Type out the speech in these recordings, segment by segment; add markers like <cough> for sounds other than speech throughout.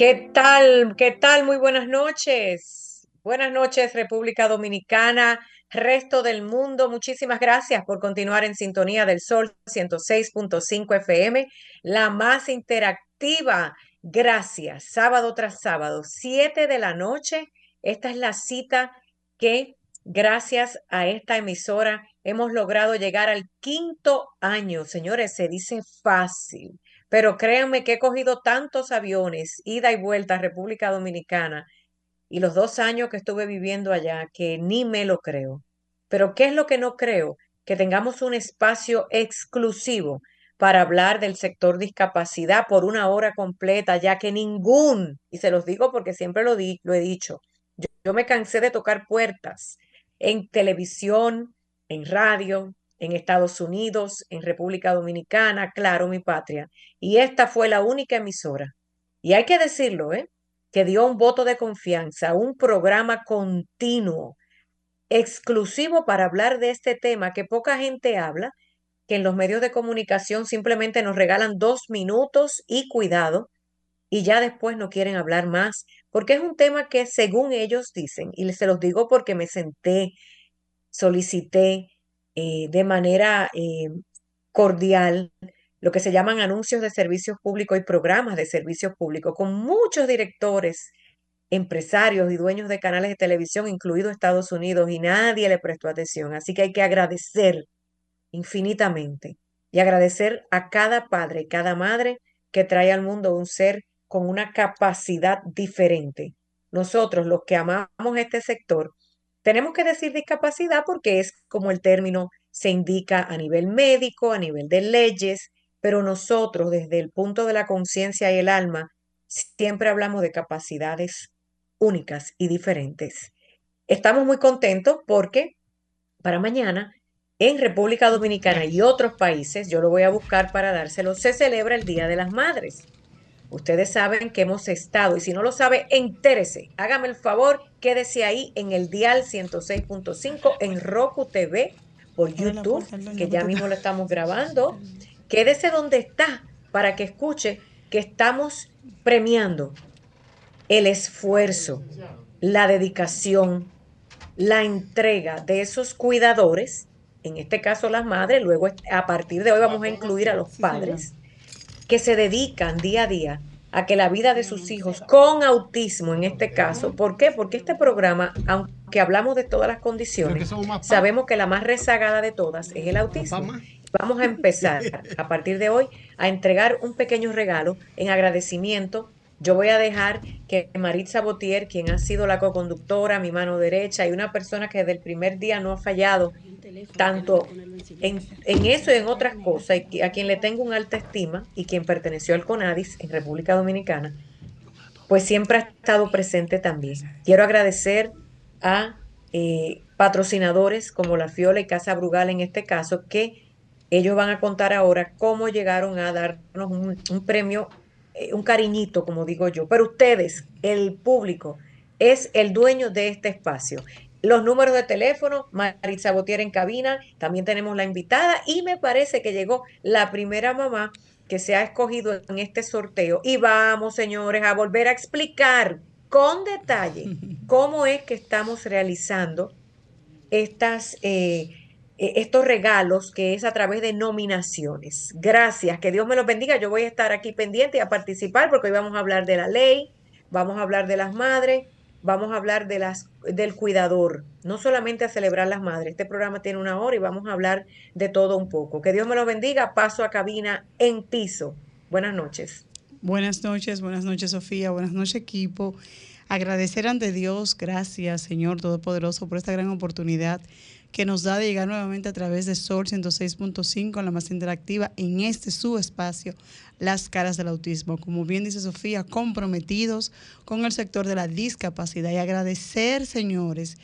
¿Qué tal? ¿Qué tal? Muy buenas noches. Buenas noches, República Dominicana, resto del mundo. Muchísimas gracias por continuar en sintonía del Sol 106.5 FM, la más interactiva. Gracias. Sábado tras sábado, 7 de la noche. Esta es la cita que, gracias a esta emisora, hemos logrado llegar al quinto año. Señores, se dice fácil pero créanme que he cogido tantos aviones, ida y vuelta a República Dominicana, y los dos años que estuve viviendo allá, que ni me lo creo. Pero ¿qué es lo que no creo? Que tengamos un espacio exclusivo para hablar del sector discapacidad por una hora completa, ya que ningún, y se los digo porque siempre lo, di, lo he dicho, yo, yo me cansé de tocar puertas en televisión, en radio, en Estados Unidos, en República Dominicana, claro, mi patria. Y esta fue la única emisora. Y hay que decirlo, ¿eh? que dio un voto de confianza, un programa continuo, exclusivo para hablar de este tema que poca gente habla, que en los medios de comunicación simplemente nos regalan dos minutos y cuidado, y ya después no quieren hablar más, porque es un tema que según ellos dicen, y se los digo porque me senté, solicité, eh, de manera eh, cordial lo que se llaman anuncios de servicios públicos y programas de servicios públicos, con muchos directores, empresarios y dueños de canales de televisión, incluido Estados Unidos, y nadie le prestó atención. Así que hay que agradecer infinitamente y agradecer a cada padre y cada madre que trae al mundo un ser con una capacidad diferente. Nosotros, los que amamos este sector, tenemos que decir discapacidad porque es como el término se indica a nivel médico, a nivel de leyes, pero nosotros desde el punto de la conciencia y el alma siempre hablamos de capacidades únicas y diferentes. Estamos muy contentos porque para mañana en República Dominicana y otros países, yo lo voy a buscar para dárselo, se celebra el Día de las Madres. Ustedes saben que hemos estado, y si no lo sabe, entérese. Hágame el favor, quédese ahí en el dial 106.5 en Roku TV por YouTube, que ya mismo lo estamos grabando. Quédese donde está para que escuche que estamos premiando el esfuerzo, la dedicación, la entrega de esos cuidadores, en este caso las madres, luego a partir de hoy vamos a incluir a los padres que se dedican día a día a que la vida de sus hijos con autismo en este caso, ¿por qué? Porque este programa, aunque hablamos de todas las condiciones, sabemos que la más rezagada de todas es el autismo. Vamos a empezar <laughs> a partir de hoy a entregar un pequeño regalo en agradecimiento. Yo voy a dejar que Maritza Botier, quien ha sido la co-conductora, mi mano derecha, y una persona que desde el primer día no ha fallado tanto en, eso y en otras cosas, y a quien le tengo una alta estima y quien perteneció al CONADIS en República Dominicana, pues siempre ha estado presente también. Quiero agradecer a eh, patrocinadores como La Fiola y Casa Brugal en este caso, que ellos van a contar ahora cómo llegaron a darnos un, un premio, eh, un cariñito, como digo yo. Pero ustedes, el público, es el dueño de este espacio los números de teléfono, Maritza Botier en cabina, también tenemos la invitada y me parece que llegó la primera mamá que se ha escogido en este sorteo. Y vamos, señores, a volver a explicar con detalle <laughs> cómo es que estamos realizando estas, eh, estos regalos que es a través de nominaciones. Gracias, que Dios me los bendiga. Yo voy a estar aquí pendiente y a participar porque hoy vamos a hablar de la ley, vamos a hablar de las madres vamos a hablar de las, del cuidador, no solamente a celebrar las madres. Este programa tiene una hora y vamos a hablar de todo un poco. Que Dios me lo bendiga. Paso a cabina en piso. Buenas noches. Buenas noches, buenas noches Sofía, buenas noches equipo. Agradecer ante Dios, gracias Señor Todopoderoso por esta gran oportunidad que nos da de llegar nuevamente a través de Sol 106.5, la más interactiva, en este su espacio, Las Caras del Autismo. Como bien dice Sofía, comprometidos con el sector de la discapacidad y agradecer, señores,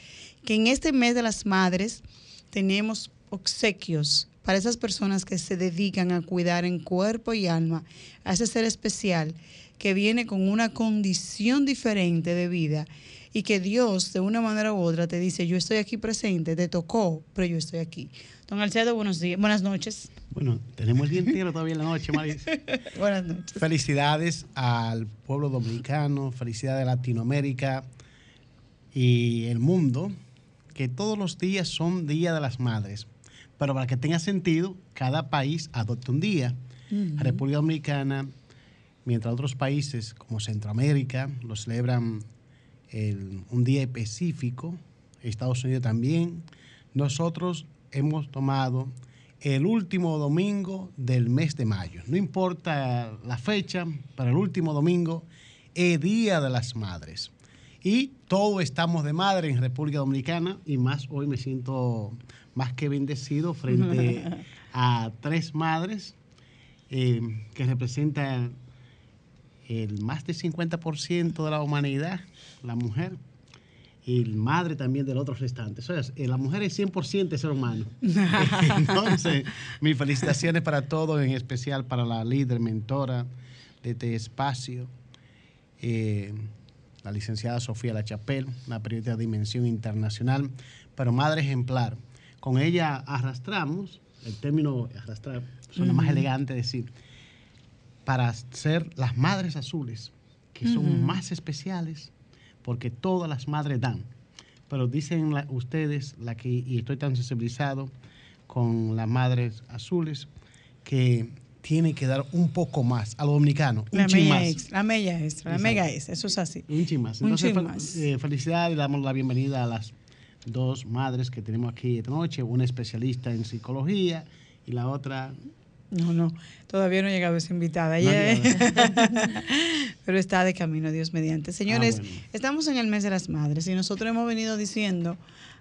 que en este mes de las madres tenemos obsequios para esas personas que se dedican a cuidar en cuerpo y alma a ese ser especial que viene con una condición diferente de vida y que Dios de una manera u otra te dice, yo estoy aquí presente, te tocó, pero yo estoy aquí. Don Alcedo, buenos días, buenas noches. Bueno, tenemos el día entero todavía en la noche, Maris. <laughs> buenas noches. Felicidades al pueblo dominicano, felicidades a Latinoamérica y el mundo, que todos los días son Día de las Madres. Pero para que tenga sentido, cada país adopta un día. República Dominicana, mientras otros países como Centroamérica lo celebran un día específico, Estados Unidos también, nosotros hemos tomado el último domingo del mes de mayo. No importa la fecha, para el último domingo es Día de las Madres. Y todos estamos de madre en República Dominicana y más hoy me siento más que bendecido frente <laughs> a tres madres eh, que representan el más del 50% de la humanidad, la mujer, y el madre también del otro restante. O sea, eh, la mujer es 100% ser humano. <laughs> Entonces, mis felicitaciones para todos, en especial para la líder, mentora de este espacio, eh, la licenciada Sofía Lachapel, una periodista de dimensión internacional, pero madre ejemplar con ella arrastramos, el término arrastrar suena más elegante decir, para ser las madres azules, que son más especiales, porque todas las madres dan. Pero dicen ustedes, la que, y estoy tan sensibilizado con las madres azules, que tiene que dar un poco más a lo dominicano. Un la mega Extra, la mega extra, la mega extra, eso es así. Un ching más. Entonces, eh, felicidades y damos la bienvenida a las dos madres que tenemos aquí esta noche, una especialista en psicología y la otra... No, no, todavía no ha llegado esa invitada. <laughs> Pero está de camino, Dios mediante. Señores, ah, estamos en el mes de las madres y nosotros hemos venido diciendo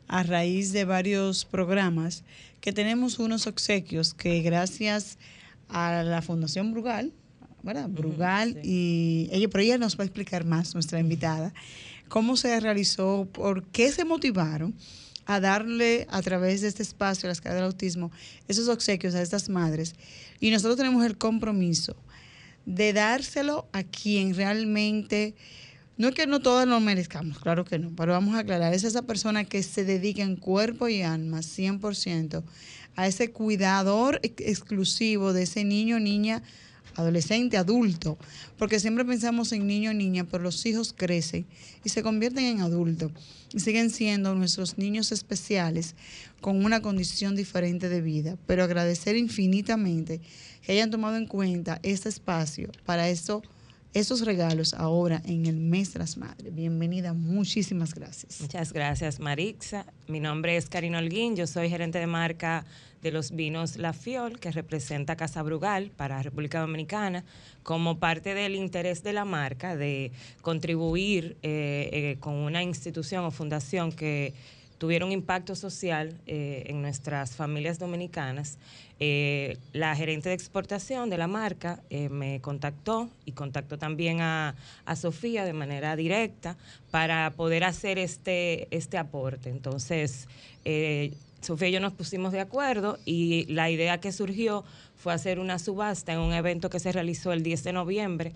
a raíz de varios programas que tenemos unos obsequios que gracias a la Fundación Brugal, ¿verdad? Brugal y ella, pero ella nos va a explicar más, nuestra invitada cómo se realizó, por qué se motivaron a darle a través de este espacio, las caras del autismo, esos obsequios a estas madres. Y nosotros tenemos el compromiso de dárselo a quien realmente, no es que no todas lo merezcamos, claro que no, pero vamos a aclarar, es esa persona que se dedica en cuerpo y alma 100% a ese cuidador exclusivo de ese niño o niña adolescente, adulto, porque siempre pensamos en niño o niña, pero los hijos crecen y se convierten en adultos y siguen siendo nuestros niños especiales con una condición diferente de vida, pero agradecer infinitamente que hayan tomado en cuenta este espacio para eso esos regalos ahora en el mes de las madres. Bienvenida, muchísimas gracias. Muchas gracias, Marixa. Mi nombre es Karina Holguín, yo soy gerente de marca de los vinos La Fiol, que representa Casa Brugal para República Dominicana, como parte del interés de la marca de contribuir eh, eh, con una institución o fundación que tuviera un impacto social eh, en nuestras familias dominicanas. la gerente de exportación de la marca me contactó y contactó también a, a, Sofía de manera directa para poder hacer este, este aporte. Entonces, Sofía y yo nos pusimos de acuerdo y la idea que surgió fue hacer una subasta en un evento que se realizó el 10 de noviembre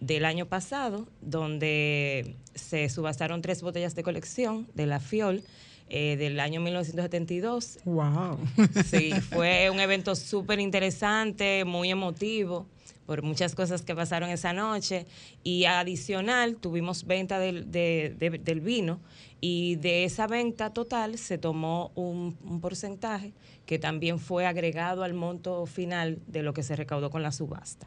del año pasado, donde se subastaron tres botellas de colección de la FIOL. Eh, del año 1972. ¡Wow! Sí, fue un evento súper interesante, muy emotivo por muchas cosas que pasaron esa noche. Y adicional, tuvimos venta del, del vino y de esa venta total se tomó un, porcentaje que también fue agregado al monto final de lo que se recaudó con la subasta.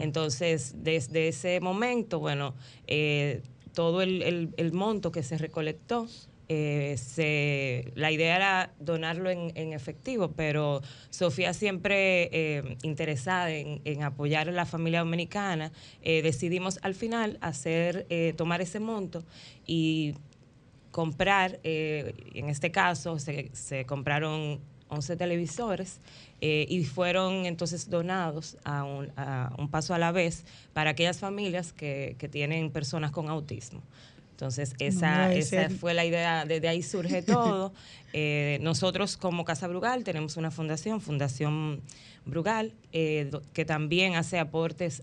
Entonces, desde ese momento, bueno, eh, todo el, el monto que se recolectó eh, se, la idea era donarlo en, efectivo, pero Sofía siempre eh, interesada en, apoyar a la familia dominicana, eh, decidimos al final hacer, tomar ese monto y comprar, en este caso se, compraron 11 televisores y fueron entonces donados a un, paso a la vez para aquellas familias que tienen personas con autismo. Entonces, esa, esa fue la idea, desde ahí surge <laughs> todo. Eh, nosotros como Casa Brugal tenemos una fundación, Fundación Brugal, eh, que también hace aportes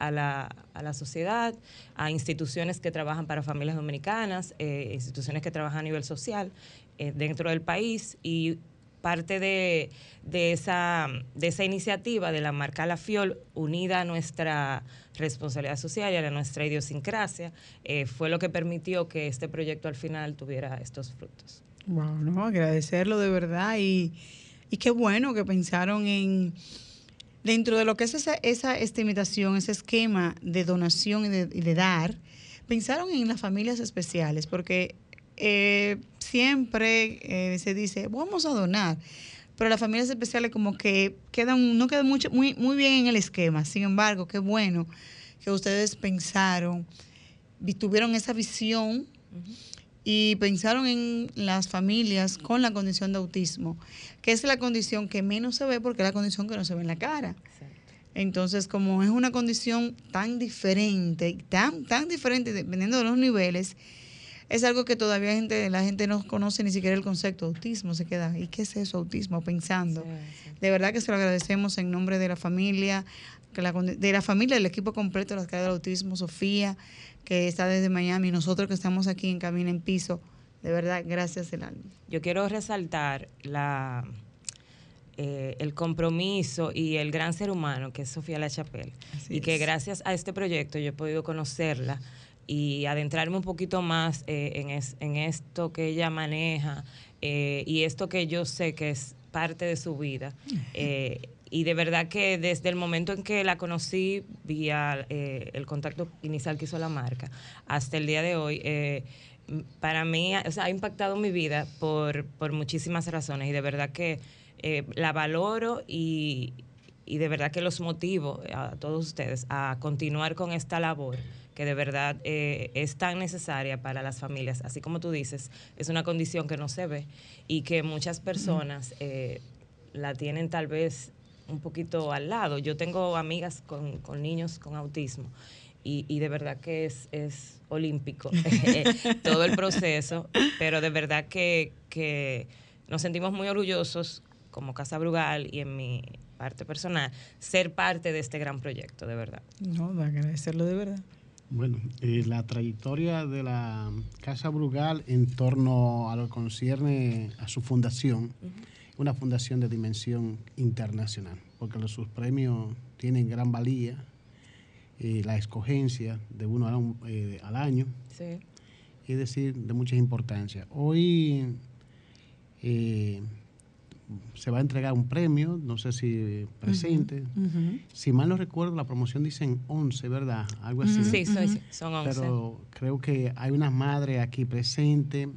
a, la, a, la, sociedad, a instituciones que trabajan para familias dominicanas, instituciones que trabajan a nivel social dentro del país y parte de, esa, de esa iniciativa de la marca La Fiol, unida a nuestra responsabilidad social y a nuestra idiosincrasia, eh, fue lo que permitió que este proyecto al final tuviera estos frutos. Wow, no, agradecerlo de verdad y, qué bueno que pensaron en dentro de lo que es esa, esa estimación, ese esquema de donación y de, y de dar, pensaron en las familias especiales, porque eh, siempre eh, se dice, vamos a donar, pero las familias especiales como que quedan, no quedan mucho, muy, muy bien en el esquema. Sin embargo, qué bueno que ustedes pensaron, tuvieron esa visión y pensaron en las familias con la condición de autismo, que es la condición que menos se ve porque es la condición que no se ve en la cara. Entonces, como es una condición tan diferente, tan, tan diferente dependiendo de los niveles, es algo que todavía gente, la gente no conoce ni siquiera el concepto autismo, se queda, ¿y qué es eso autismo? Pensando. De verdad que se lo agradecemos en nombre de la familia, de la familia, del equipo completo de las calles del autismo, Sofía, que está desde Miami, nosotros que estamos aquí en Camino en Piso. De verdad, gracias, el alma. Yo quiero resaltar la, eh, el compromiso y el gran ser humano que es Sofía La Chapelle. y que gracias a este proyecto yo he podido conocerla y adentrarme un poquito más eh, en, en, esto que ella maneja eh, y esto que yo sé que es parte de su vida. Eh, y de verdad que desde el momento en que la conocí vía el contacto inicial que hizo la marca hasta el día de hoy, para mí o sea, ha impactado mi vida por, por muchísimas razones y de verdad que la valoro y, y de verdad que los motivo a todos ustedes a continuar con esta labor que de verdad eh, es tan necesaria para las familias. Así como tú dices, es una condición que no se ve y que muchas personas eh, la tienen tal vez un poquito al lado. Yo tengo amigas con, niños con autismo y, de verdad que es, es olímpico <laughs> eh, todo el proceso, pero de verdad que, que nos sentimos muy orgullosos como Casa Brugal y en mi parte personal, ser parte de este gran proyecto, de verdad. No, agradecerlo de verdad. Bueno, eh, la trayectoria de la Casa Brugal en torno a lo que concierne a su fundación, una fundación de dimensión internacional, porque los, sus premios tienen gran valía, eh, la escogencia de uno al, eh, al año, sí. es decir, de mucha importancia. Hoy se va a entregar un premio, no sé si presente. Si mal no recuerdo, la promoción dicen 11, ¿verdad? Algo así. Sí, son 11. Pero creo que hay una madre aquí presente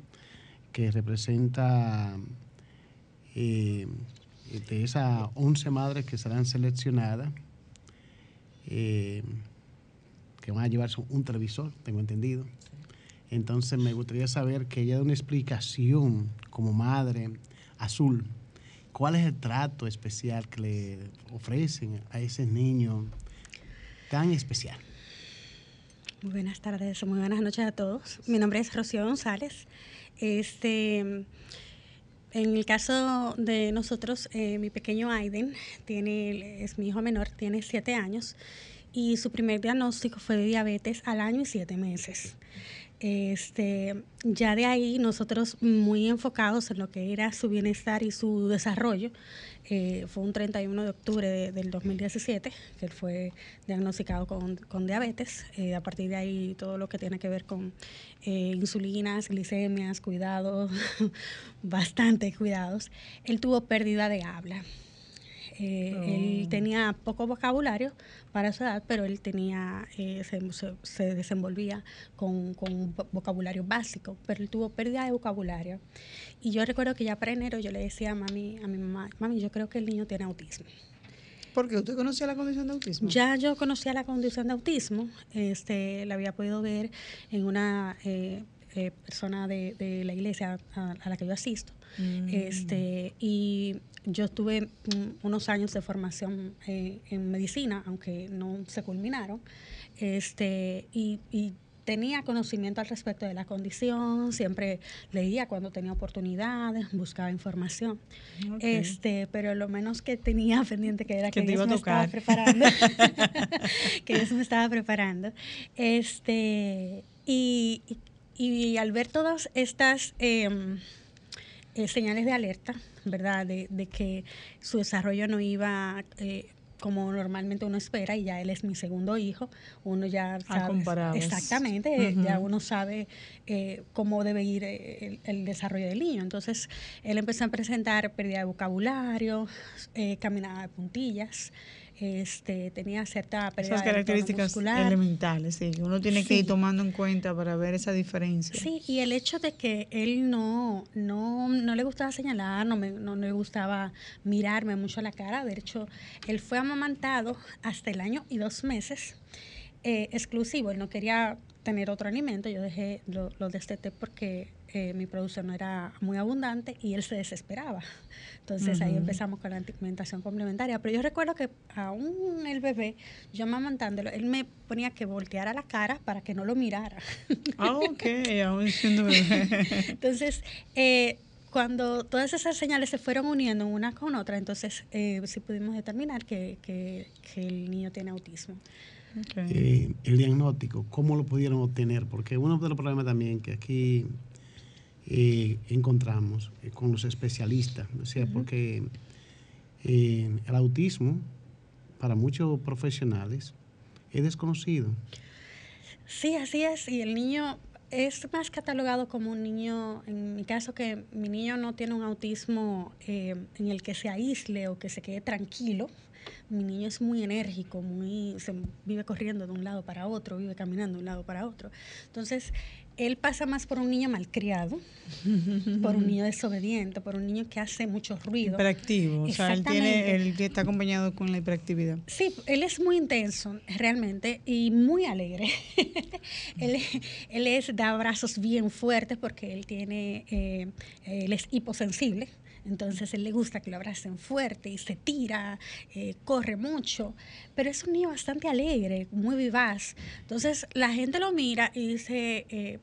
que representa eh, de esas 11 madres que serán seleccionadas, eh, que van a llevarse un televisor, tengo entendido. Entonces me gustaría saber que ella dé una explicación como madre azul ¿Cuál es el trato especial que le ofrecen a ese niño tan especial? Muy buenas tardes, muy buenas noches a todos. Mi nombre es Rocío González. Este, en el caso de nosotros, eh, mi pequeño Aiden tiene, es mi hijo menor, tiene siete años y su primer diagnóstico fue de diabetes al año y siete meses. Este, ya de ahí nosotros muy enfocados en lo que era su bienestar y su desarrollo. Eh, fue un 31 de octubre del 2017 que él fue diagnosticado con, diabetes. Eh, a partir de ahí todo lo que tiene que ver con eh, insulinas, glicemias, cuidados, <laughs> bastante cuidados. Él tuvo pérdida de habla. Él oh. tenía poco vocabulario para su edad, pero él tenía, eh, se, desenvolvía con, con, un vocabulario básico, pero él tuvo pérdida de vocabulario. Y yo recuerdo que ya para enero yo le decía a mami, a mi mamá, mami, yo creo que el niño tiene autismo. ¿Por qué? ¿Usted conocía la condición de autismo? Ya yo conocía la condición de autismo, este, la había podido ver en una... Eh, eh, persona de, la iglesia a, la que yo asisto. Mm. Este, y yo tuve unos años de formación eh, en medicina, aunque no se culminaron. Este, y, y tenía conocimiento al respecto de la condición, siempre leía cuando tenía oportunidades, buscaba información. Este, pero lo menos que tenía <laughs> pendiente que era que, Dios me estaba preparando. <laughs> <laughs> que Dios me estaba preparando. Este, y, y, al ver todas estas em, eh, señales de alerta, ¿verdad? De, de, que su desarrollo no iba eh, como normalmente uno espera, y ya él es mi segundo hijo, uno ya sabe exactamente, ya uno sabe eh, cómo debe ir eh, el, desarrollo del niño. Entonces, él empezó a presentar pérdida de vocabulario, eh, caminaba de puntillas, este, tenía cierta pérdida Esas características elementales, sí, uno tiene que ir tomando en cuenta para ver esa diferencia. Sí, y el hecho de que él no, no, no le gustaba señalar, no, me, no, le gustaba mirarme mucho a la cara, de hecho, él fue amamantado hasta el año y dos meses. Eh, exclusivo, él no quería tener otro alimento, yo dejé lo, lo desteté porque eh, mi producción no era muy abundante y él se desesperaba. Entonces ahí empezamos con la alimentación complementaria. Pero yo recuerdo que aún el bebé, yo amamantándolo, él me ponía que volteara la cara para que no lo mirara. Ah, ok, aún siendo bebé. <laughs> Entonces, eh, cuando todas esas señales se fueron uniendo una con otra, entonces eh, sí pudimos determinar que, que, el niño tiene autismo. Eh, el diagnóstico, ¿cómo lo pudieron obtener? Porque uno de los problemas también que aquí eh, encontramos eh, con los especialistas, o sea, porque el autismo para muchos profesionales es desconocido. Sí, así es, y el niño es más catalogado como un niño, en mi caso que mi niño no tiene un autismo en el que se aísle o que se quede tranquilo, mi niño es muy enérgico, muy, se vive corriendo de un lado para otro, vive caminando de un lado para otro. Entonces, él pasa más por un niño malcriado, por un niño desobediente, por un niño que hace mucho ruido. Hiperactivo, o sea, él, tiene, él está acompañado con la hiperactividad. Sí, él es muy intenso, realmente, y muy alegre. <laughs> él, él, es, da abrazos bien fuertes porque él tiene, eh, él es hiposensible. Entonces él le gusta que lo abracen fuerte y se tira, eh, corre mucho, pero es un niño bastante alegre, muy vivaz. Entonces la gente lo mira y dice, eh,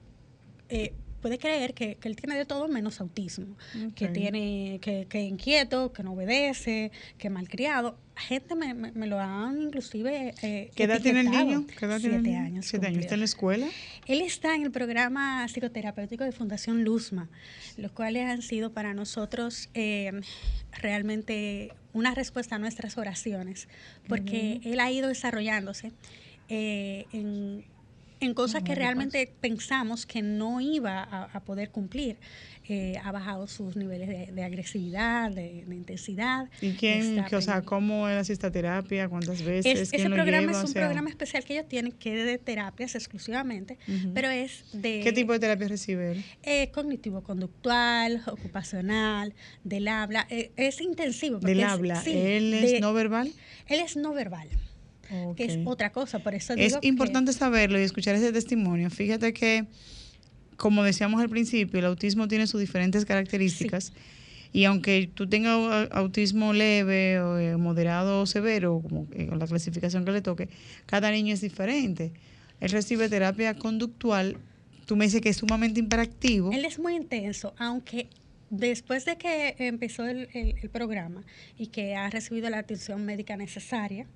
eh, puede creer que, él tiene de todo menos autismo, que tiene, que, que inquieto, que no obedece, que malcriado. Gente me, me, lo han inclusive. Eh, ¿Qué edad tiene el niño? ¿Qué edad Siete tiene años. ¿Siete años? ¿Está en la escuela? Él está en el programa psicoterapéutico de Fundación Luzma, los cuales han sido para nosotros eh, realmente una respuesta a nuestras oraciones, porque él ha ido desarrollándose eh, en en cosas que realmente pensamos que no iba a, poder cumplir. Eh, ha bajado sus niveles de, agresividad, de, intensidad. ¿Y quién, o sea, cómo él asiste a terapia? ¿Cuántas veces? ese programa es un programa especial que ellos tienen, que es de terapias exclusivamente, pero es de... ¿Qué tipo de terapia recibe él? Eh, cognitivo-conductual, ocupacional, del habla. Eh, es intensivo. ¿Del habla? ¿Él es no verbal? Él es no verbal que es otra cosa. Por eso es importante saberlo y escuchar ese testimonio. Fíjate que, como decíamos al principio, el autismo tiene sus diferentes características. Y aunque tú tengas autismo leve, o eh, moderado o severo, como eh, con la clasificación que le toque, cada niño es diferente. Él recibe terapia conductual. Tú me dices que es sumamente imperactivo. Él es muy intenso, aunque después de que empezó el, programa y que ha recibido la atención médica necesaria,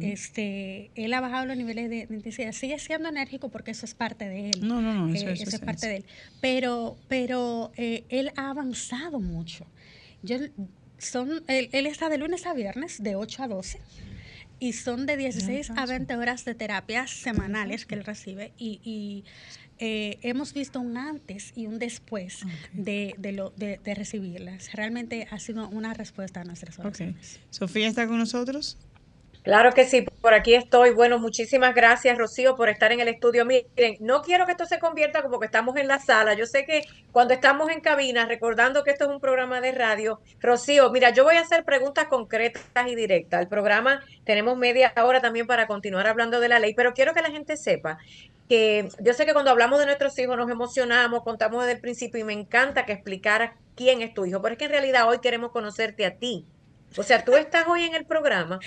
este, él ha bajado los niveles de, intensidad. Sigue siendo enérgico porque eso es parte de él. No, no, no, eso, eh, es parte de él. Pero, pero eh, él ha avanzado mucho. Yo, son, él, está de lunes a viernes, de 8 a 12 y son de 16 a 20 horas de terapias semanales que él recibe y eh, hemos visto un antes y un después de, de, lo, de, recibirlas. Realmente ha sido una respuesta a nuestras oraciones. Sofía está con nosotros. Claro que sí, por aquí estoy. Bueno, muchísimas gracias, Rocío, por estar en el estudio. Miren, no quiero que esto se convierta como que estamos en la sala. Yo sé que cuando estamos en cabina, recordando que esto es un programa de radio, Rocío, mira, yo voy a hacer preguntas concretas y directas. El programa tenemos media hora también para continuar hablando de la ley, pero quiero que la gente sepa que yo sé que cuando hablamos de nuestros hijos nos emocionamos, contamos desde el principio y me encanta que explicaras quién es tu hijo, pero es que en realidad hoy queremos conocerte a ti. O sea, tú estás hoy en el programa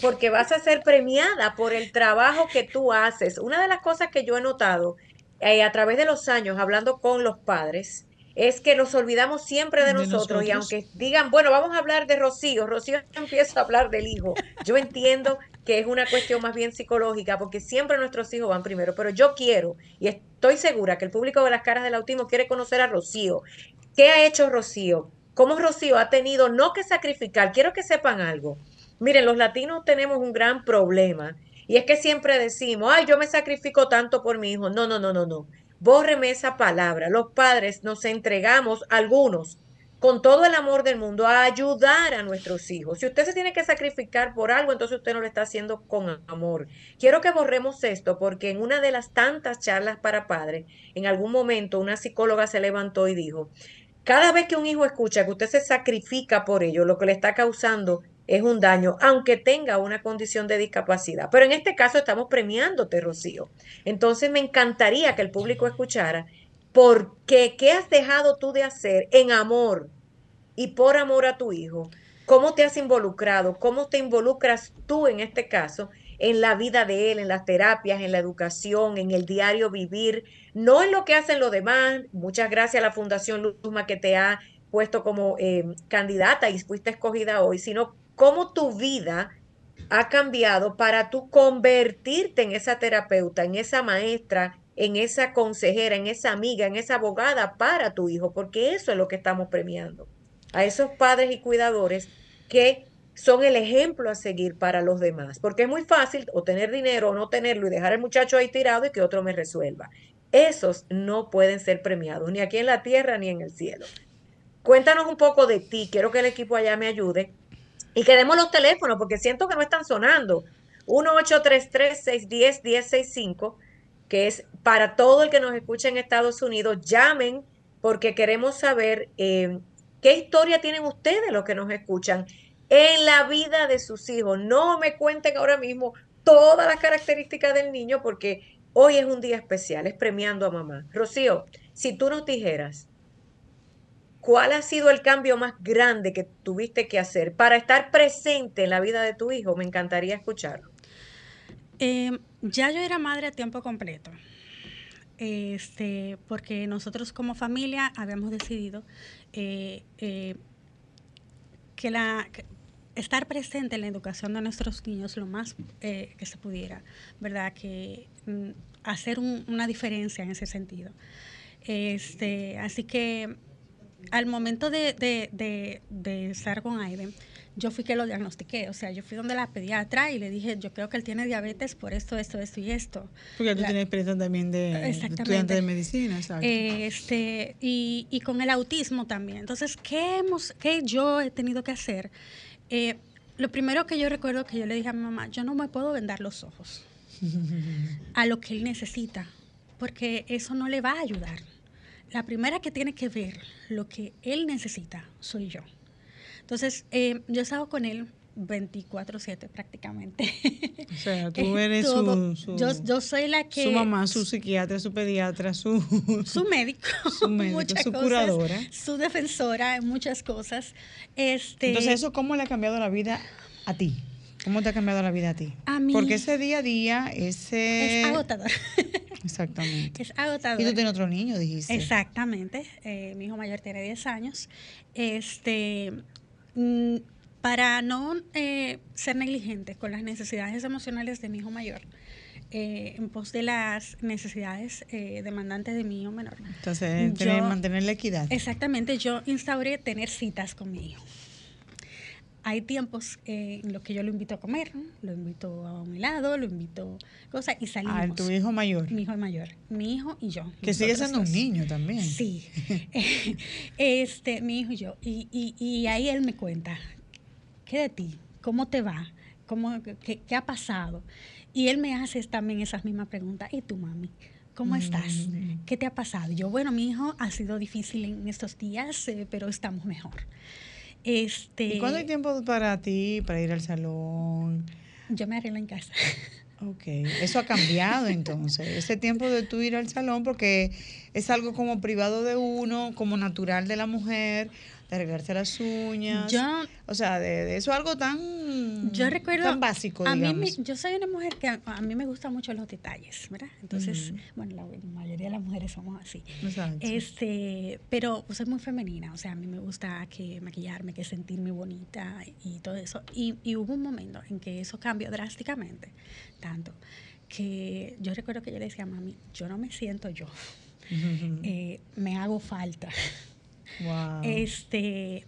porque vas a ser premiada por el trabajo que tú haces. Una de las cosas que yo he notado eh, a través de los años hablando con los padres es que nos olvidamos siempre de, nosotros, y aunque digan, bueno, vamos a hablar de Rocío, Rocío empieza a hablar del hijo. Yo entiendo que es una cuestión más bien psicológica porque siempre nuestros hijos van primero, pero yo quiero y estoy segura que el público de las caras del autismo quiere conocer a Rocío. ¿Qué ha hecho Rocío? ¿Cómo Rocío ha tenido no que sacrificar? Quiero que sepan algo. Miren, los latinos tenemos un gran problema y es que siempre decimos, ay, yo me sacrifico tanto por mi hijo. No, no, no, no, no. Bórreme esa palabra. Los padres nos entregamos, algunos, con todo el amor del mundo, a ayudar a nuestros hijos. Si usted se tiene que sacrificar por algo, entonces usted no lo está haciendo con amor. Quiero que borremos esto porque en una de las tantas charlas para padres, en algún momento una psicóloga se levantó y dijo, cada vez que un hijo escucha que usted se sacrifica por ello, lo que le está causando es un daño, aunque tenga una condición de discapacidad. Pero en este caso estamos premiándote, Rocío. Entonces me encantaría que el público escuchara por qué, has dejado tú de hacer en amor y por amor a tu hijo. ¿Cómo te has involucrado? ¿Cómo te involucras tú en este caso en la vida de él, en las terapias, en la educación, en el diario vivir? No en lo que hacen los demás. Muchas gracias a la Fundación Luma que te ha puesto como eh, candidata y fuiste escogida hoy, sino cómo tu vida ha cambiado para tú convertirte en esa terapeuta, en esa maestra, en esa consejera, en esa amiga, en esa abogada para tu hijo, porque eso es lo que estamos premiando. A esos padres y cuidadores que son el ejemplo a seguir para los demás, porque es muy fácil o tener dinero o no tenerlo y dejar al muchacho ahí tirado y que otro me resuelva. Esos no pueden ser premiados, ni aquí en la tierra ni en el cielo. Cuéntanos un poco de ti, quiero que el equipo allá me ayude y que demos los teléfonos, porque siento que no están sonando. 1-833-610-1065, que es para todo el que nos escucha en Estados Unidos. Llamen porque queremos saber eh, qué historia tienen ustedes los que nos escuchan en la vida de sus hijos. No me cuenten ahora mismo todas las características del niño porque hoy es un día especial, es premiando a mamá. Rocío, si tú nos dijeras ¿Cuál ha sido el cambio más grande que tuviste que hacer para estar presente en la vida de tu hijo? Me encantaría escucharlo. Em, ya yo era madre a tiempo completo, este, porque nosotros como familia habíamos decidido eh, eh, que la estar presente en la educación de nuestros niños lo más eh, que se pudiera, ¿verdad? Que mm, hacer una diferencia en ese sentido. Este, así que al momento de, estar con Aiden, yo fui que lo diagnostiqué, o sea, yo fui donde la pediatra y le dije, yo creo que él tiene diabetes por esto, esto, esto y esto. Porque tú tienes experiencia también de, estudiante de medicina, ¿sabes? Este, y, y, con el autismo también. Entonces, ¿qué, hemos, qué yo he tenido que hacer? Eh, lo primero que yo recuerdo que yo le dije a mi mamá, yo no me puedo vendar los ojos a lo que él necesita, porque eso no le va a ayudar la primera que tiene que ver lo que él necesita soy yo. Entonces, eh, yo estaba con él 24/7 prácticamente. O sea, <laughs> tú eres su, yo, soy la que... Su mamá, su psiquiatra, su pediatra, su... <laughs> Su médico. <laughs> Su médico, su curadora. Su defensora en muchas cosas. Este, Entonces, ¿eso cómo le ha cambiado la vida a ti? ¿Cómo te ha cambiado la vida a ti? A mí. Porque ese día a día, ese... Es agotador. Exactamente. Es agotador. Y tú tienes otro niño, dijiste. Exactamente. Eh, mi hijo mayor tiene 10 años. Este, para no eh, ser negligente con las necesidades emocionales de mi hijo mayor, eh, en pos de las necesidades demandantes de mi hijo menor. Entonces, tener, mantener la equidad. Exactamente, yo instauré tener citas con mi hijo hay tiempos en los que yo lo invito a comer, lo invito a un helado, lo invito a cosas y salimos. Ah, tu hijo mayor. Mi hijo mayor, mi hijo y yo. Que sigue siendo un niño también. Sí, <laughs> <laughs> este, mi hijo y yo. Y, y, y, ahí él me cuenta, ¿qué de ti? ¿Cómo te va? ¿Cómo, qué, qué, ha pasado? Y él me hace también esas mismas preguntas. ¿Y tú, mami? ¿Cómo estás? Mm. ¿Qué te ha pasado? Yo, bueno, mi hijo ha sido difícil en estos días, eh, pero estamos mejor. Este, ¿Y cuándo hay tiempo para ti, para ir al salón? Yo me arreglo en casa. <laughs> Ok, eso ha cambiado entonces, ese tiempo de tú ir al salón porque es algo como privado de uno, como natural de la mujer, de arreglarse las uñas. Yo, o sea, de, eso algo tan, yo recuerdo, tan básico. A mí, yo soy una mujer que a, mí me gustan mucho los detalles, ¿verdad? Entonces, bueno, la, mayoría de las mujeres somos así. Este, pero soy muy femenina, o sea, a mí me gusta que maquillarme, que sentirme bonita y todo eso. Y, y hubo un momento en que eso cambió drásticamente, tanto que yo recuerdo que yo le decía a mami, yo no me siento yo, eh, me hago falta. Este,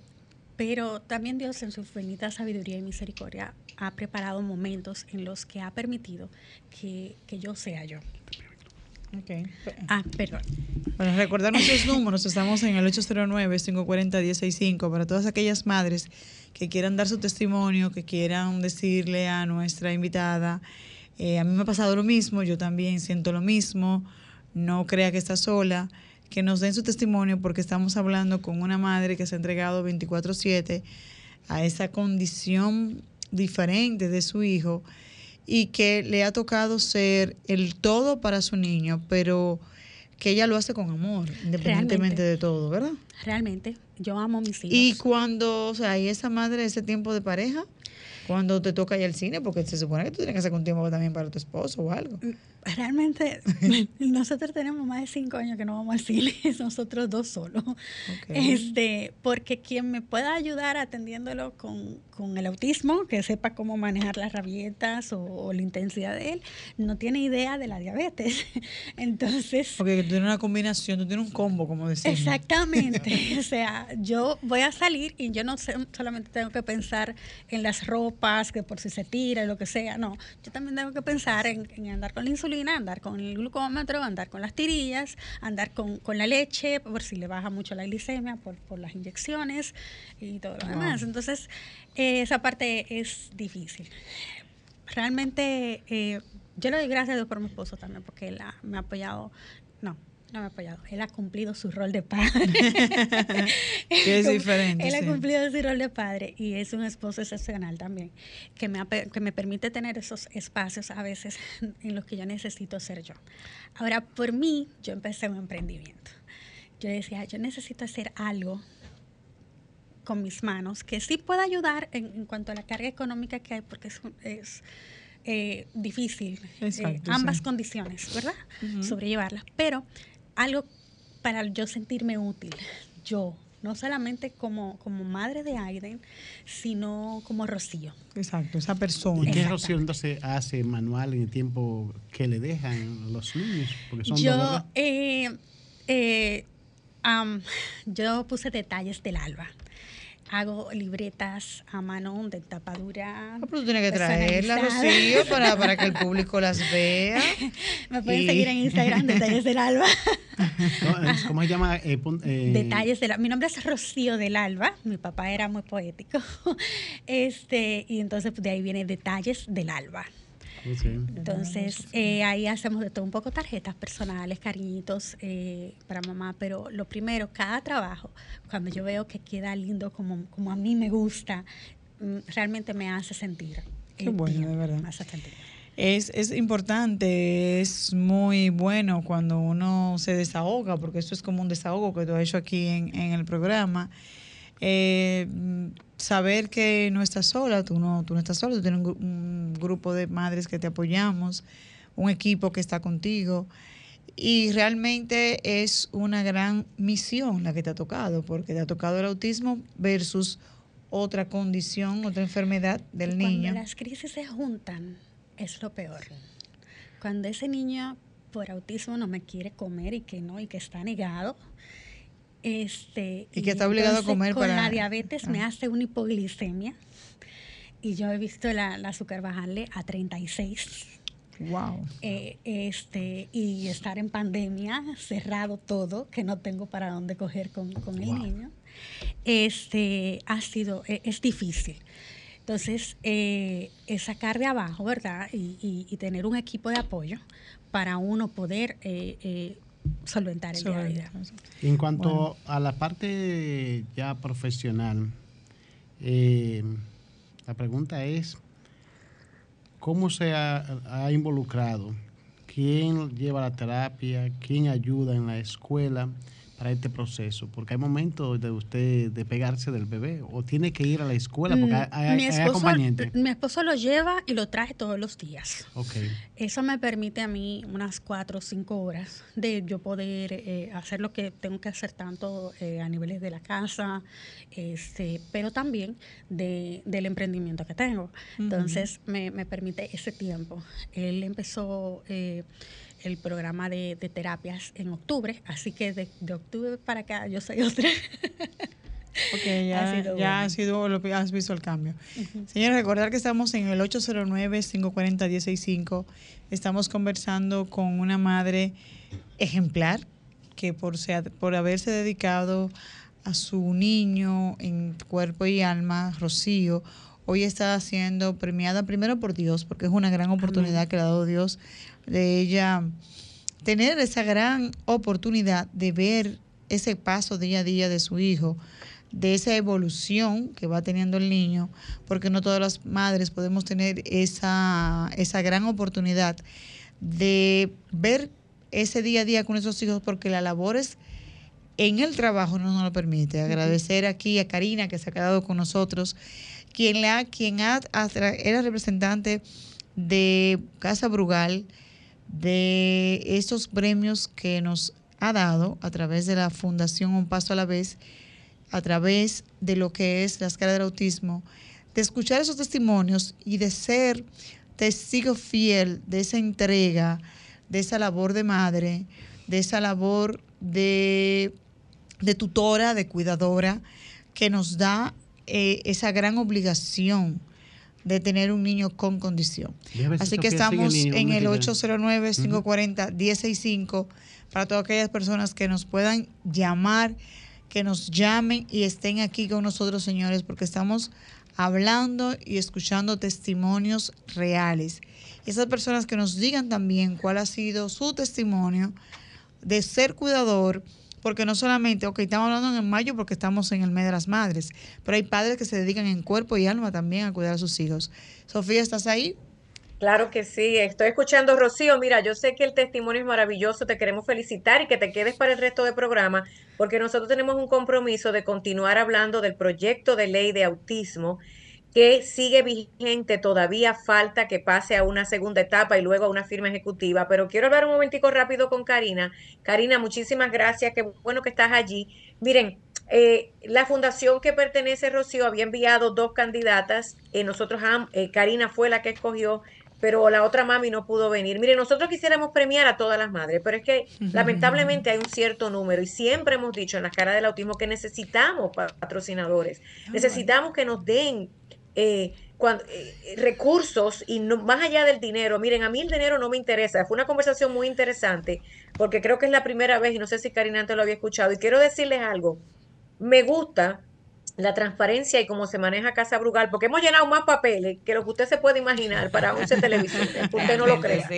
pero también Dios en su infinita sabiduría y misericordia ha preparado momentos en los que ha permitido que, yo sea yo. Okay. Ah, perdón. Para recordar nuestros números, estamos en el 809-540-165 para todas aquellas madres que quieran dar su testimonio, que quieran decirle a nuestra invitada, eh, a mí me ha pasado lo mismo, yo también siento lo mismo, no crea que está sola que nos den su testimonio porque estamos hablando con una madre que se ha entregado 24/7 a esa condición diferente de su hijo y que le ha tocado ser el todo para su niño, pero que ella lo hace con amor, independientemente de todo, ¿verdad? Realmente, yo amo a mis hijos. Y cuando, o sea, hay esa madre, ese tiempo de pareja, cuando te toca ir al cine, porque se supone que tú tienes que hacer un tiempo también para tu esposo o algo. Realmente, <laughs> nosotros tenemos más de cinco años que no vamos al cine, <laughs> nosotros dos solos. Este, porque quien me pueda ayudar atendiéndolo con, con, el autismo, que sepa cómo manejar las rabietas o, la intensidad de él, no tiene idea de la diabetes. <laughs> Entonces. Porque tú tienes una combinación, tú tienes un combo, como decimos. Exactamente. o sea, yo voy a salir y yo no sé, solamente tengo que pensar en las ropas que por si se tira lo que sea, no. Yo también tengo que pensar en, andar con la insulina, andar con el glucómetro, andar con las tirillas, andar con, con la leche, por si le baja mucho la glicemia, por, por las inyecciones y todo lo demás. Entonces, eh, esa parte es difícil. Realmente, eh, yo le doy gracias a Dios por mi esposo también, porque él me ha apoyado, no, no me ha apoyado. Él ha cumplido su rol de padre. <laughs> es <laughs> diferente. Él ha cumplido su rol de padre y es un esposo excepcional también, que me, que me permite tener esos espacios a veces <laughs> en los que yo necesito ser yo. Ahora, por mí, yo empecé un emprendimiento. Yo decía, yo necesito hacer algo con mis manos que sí pueda ayudar en, cuanto a la carga económica que hay, porque es, es eh, difícil eh, ambas condiciones, ¿verdad? Sobrellevarlas. Pero algo para yo sentirme útil, yo, no solamente como, como madre de Aiden, sino como Rocío. Exacto, esa persona. ¿Y qué Rocío entonces hace manual en el tiempo que le dejan los niños? Porque son yo, eh, eh, yo puse detalles del alba hago libretas a mano de tapadura. Ah, pero tú tienes que traerlas, Rocío, <laughs> para, para que el público las vea. Me pueden seguir en Instagram, <laughs> Detalles del Alba. ¿Cómo <laughs> se llama? Eh, eh, Detalles del Alba. Mi nombre es Rocío del Alba. Mi papá era muy poético. Este, y entonces pues, de ahí viene Detalles del Alba. Entonces, eh, ahí hacemos de todo un poco tarjetas personales, cariñitos eh, para mamá, pero lo primero, cada trabajo, cuando yo veo que queda lindo como, como a mí me gusta, mm, realmente me hace sentir. Qué bueno, de verdad. Es, es importante, es muy bueno cuando uno se desahoga, porque eso es como un desahogo que tú has hecho aquí en, en el programa. Eh, saber que no estás sola, tú no, tú no estás sola, tú tienes un, grupo de madres que te apoyamos, un equipo que está contigo. Y realmente es una gran misión la que te ha tocado, porque te ha tocado el autismo versus otra condición, otra enfermedad del niño. Cuando las crisis se juntan, es lo peor. Cuando ese niño por autismo no me quiere comer y que no, y que está negado, este, y que está obligado a comer con la diabetes me ah. hace una hipoglicemia y yo he visto la, azúcar bajarle a 36. Wow. Eh, este, y estar en pandemia, cerrado todo, que no tengo para dónde coger con, el niño, este, ha sido, e, es, difícil. Entonces, eh, es sacar de abajo, ¿verdad? Y, y, tener un equipo de apoyo para uno poder eh, solventar el día En cuanto a la parte ya profesional, eh, la pregunta es, ¿cómo se ha involucrado? ¿Quién lleva la terapia? ¿Quién ayuda en la escuela? Para este proceso? Porque hay momentos de usted de pegarse del bebé o tiene que ir a la escuela porque mm, hay, mi esposo, Mi esposo lo lleva y lo trae todos los días. Okay. Eso me permite a mí unas cuatro o cinco horas de yo poder eh, hacer lo que tengo que hacer tanto eh, a niveles de la casa, este, pero también de, del emprendimiento que tengo. Entonces me, me, permite ese tiempo. Él empezó... Eh, el programa de, terapias en octubre, así que de, octubre para acá yo soy otra. <laughs> Ok, ya, ha sido lo que has visto el cambio. Señores, recordar que estamos en el 809-540-165. Estamos conversando con una madre ejemplar que por, por haberse dedicado a su niño en cuerpo y alma, Rocío, hoy está siendo premiada primero por Dios, porque es una gran oportunidad que le ha dado Dios de ella tener esa gran oportunidad de ver ese paso día a día de su hijo, de esa evolución que va teniendo el niño, porque no todas las madres podemos tener esa, esa gran oportunidad de ver ese día a día con nuestros hijos, porque la labor es en el trabajo no nos lo permite. Agradecer aquí a Karina que se ha quedado con nosotros, quien, la, quien ha, era representante de Casa Brugal, de estos premios que nos ha dado a través de la Fundación Un Paso a la Vez, a través de lo que es la escala del autismo, de escuchar esos testimonios y de ser testigo fiel de esa entrega, de esa labor de madre, de esa labor de, tutora, de cuidadora, que nos da eh, esa gran obligación de tener un niño con condición. Así que estamos en el 809-540-165 para todas aquellas personas que nos puedan llamar, que nos llamen y estén aquí con nosotros, señores, porque estamos hablando y escuchando testimonios reales. Esas personas que nos digan también cuál ha sido su testimonio de ser cuidador porque no solamente, ok, estamos hablando en mayo porque estamos en el mes de las madres, pero hay padres que se dedican en cuerpo y alma también a cuidar a sus hijos. Sofía, ¿estás ahí? Claro que sí, estoy escuchando Rocío. Mira, yo sé que el testimonio es maravilloso, te queremos felicitar y que te quedes para el resto del programa, porque nosotros tenemos un compromiso de continuar hablando del proyecto de ley de autismo que sigue vigente, todavía falta que pase a una segunda etapa y luego a una firma ejecutiva, pero quiero hablar un momentico rápido con Karina. Karina, muchísimas gracias, qué bueno que estás allí. Miren, eh, la fundación que pertenece Rocío había enviado dos candidatas, eh, nosotros, eh, Karina fue la que escogió, pero la otra mami no pudo venir. Miren, nosotros quisiéramos premiar a todas las madres, pero es que lamentablemente hay un cierto número y siempre hemos dicho en la cara del autismo que necesitamos patrocinadores, ah, necesitamos que nos den eh, cuando, eh, recursos y no, más allá del dinero. Miren, a mí el dinero no me interesa. Fue una conversación muy interesante porque creo que es la primera vez y no sé si Karina antes lo había escuchado. Y quiero decirles algo. Me gusta la transparencia y cómo se maneja Casa Brugal, porque hemos llenado más papeles que lo que usted se puede imaginar para 11 televisores, usted no lo crea.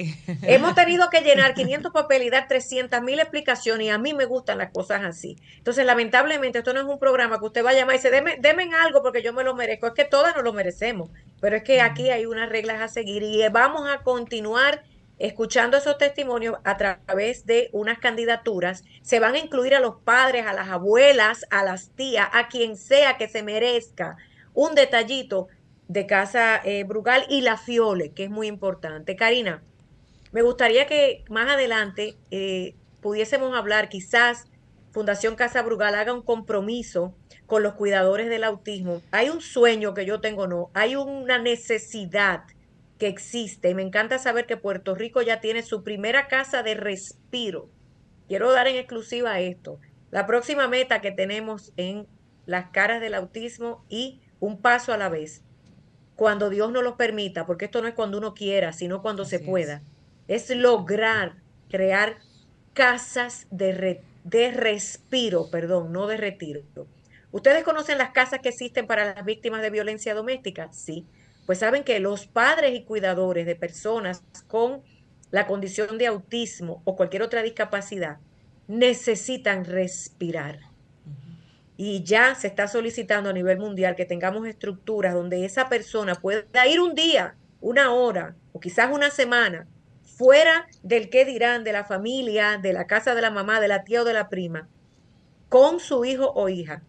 Hemos tenido que llenar 500 papeles y dar 300 mil explicaciones y a mí me gustan las cosas así. Entonces, lamentablemente, esto no es un programa que usted va a llamar y dice, deme, deme algo porque yo me lo merezco. Es que todas nos lo merecemos, pero es que aquí hay unas reglas a seguir y vamos a continuar escuchando esos testimonios a través de unas candidaturas, se van a incluir a los padres, a las abuelas, a las tías, a quien sea que se merezca un detallito de Casa eh, Brugal y la Fiole, que es muy importante. Karina, me gustaría que más adelante eh, pudiésemos hablar, quizás Fundación Casa Brugal haga un compromiso con los cuidadores del autismo. Hay un sueño que yo tengo, no, hay una necesidad que existe. Y me encanta saber que Puerto Rico ya tiene su primera casa de respiro. Quiero dar en exclusiva esto. La próxima meta que tenemos en las caras del autismo y un paso a la vez, cuando Dios nos lo permita, porque esto no es cuando uno quiera, sino cuando se pueda, es. lograr crear casas de, de respiro, perdón, no de retiro. ¿Ustedes conocen las casas que existen para las víctimas de violencia doméstica? Sí pues saben que los padres y cuidadores de personas con la condición de autismo o cualquier otra discapacidad necesitan respirar. Y ya se está solicitando a nivel mundial que tengamos estructuras donde esa persona pueda ir un día una hora o quizás una semana fuera del que dirán de la familia, de la casa de la mamá, de la tía o de la prima, con su hijo o hija,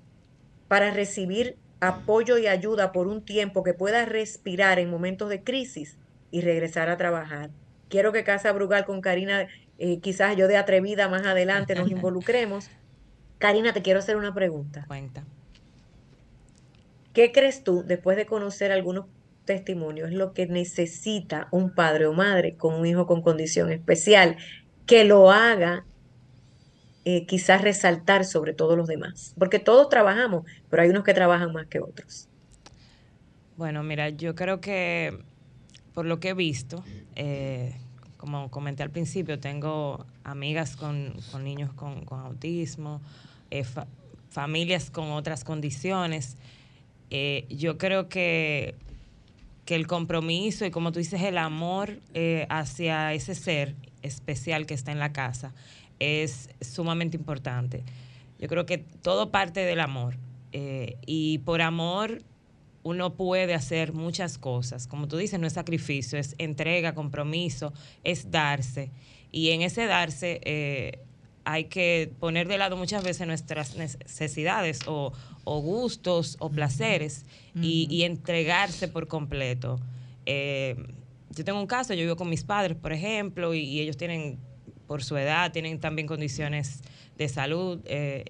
para recibir apoyo y ayuda por un tiempo que pueda respirar en momentos de crisis y regresar a trabajar. Quiero que Casa Brugal con Karina, eh, quizás yo de atrevida más adelante nos <laughs> involucremos. Karina, te quiero hacer una pregunta. Cuenta. ¿Qué crees tú, después de conocer algunos testimonios, es lo que necesita un padre o madre con un hijo con condición especial que lo haga eh, quizás resaltar sobre todos los demás? Porque todos trabajamos, pero hay unos que trabajan más que otros. Bueno, mira, yo creo que por lo que he visto, eh, como comenté al principio, tengo amigas con, niños con, autismo, eh, familias con otras condiciones. Yo creo que, que, el compromiso y como tú dices, el amor hacia ese ser especial que está en la casa es sumamente importante. Yo creo que todo parte del amor. Eh, y por amor uno puede hacer muchas cosas. Como tú dices, no es sacrificio, es entrega, compromiso, es darse. Y en ese darse hay que poner de lado muchas veces nuestras necesidades o, gustos o placeres y, entregarse por completo. Eh, yo tengo un caso, yo vivo con mis padres, por ejemplo, y, ellos tienen, por su edad, tienen también condiciones de salud eh,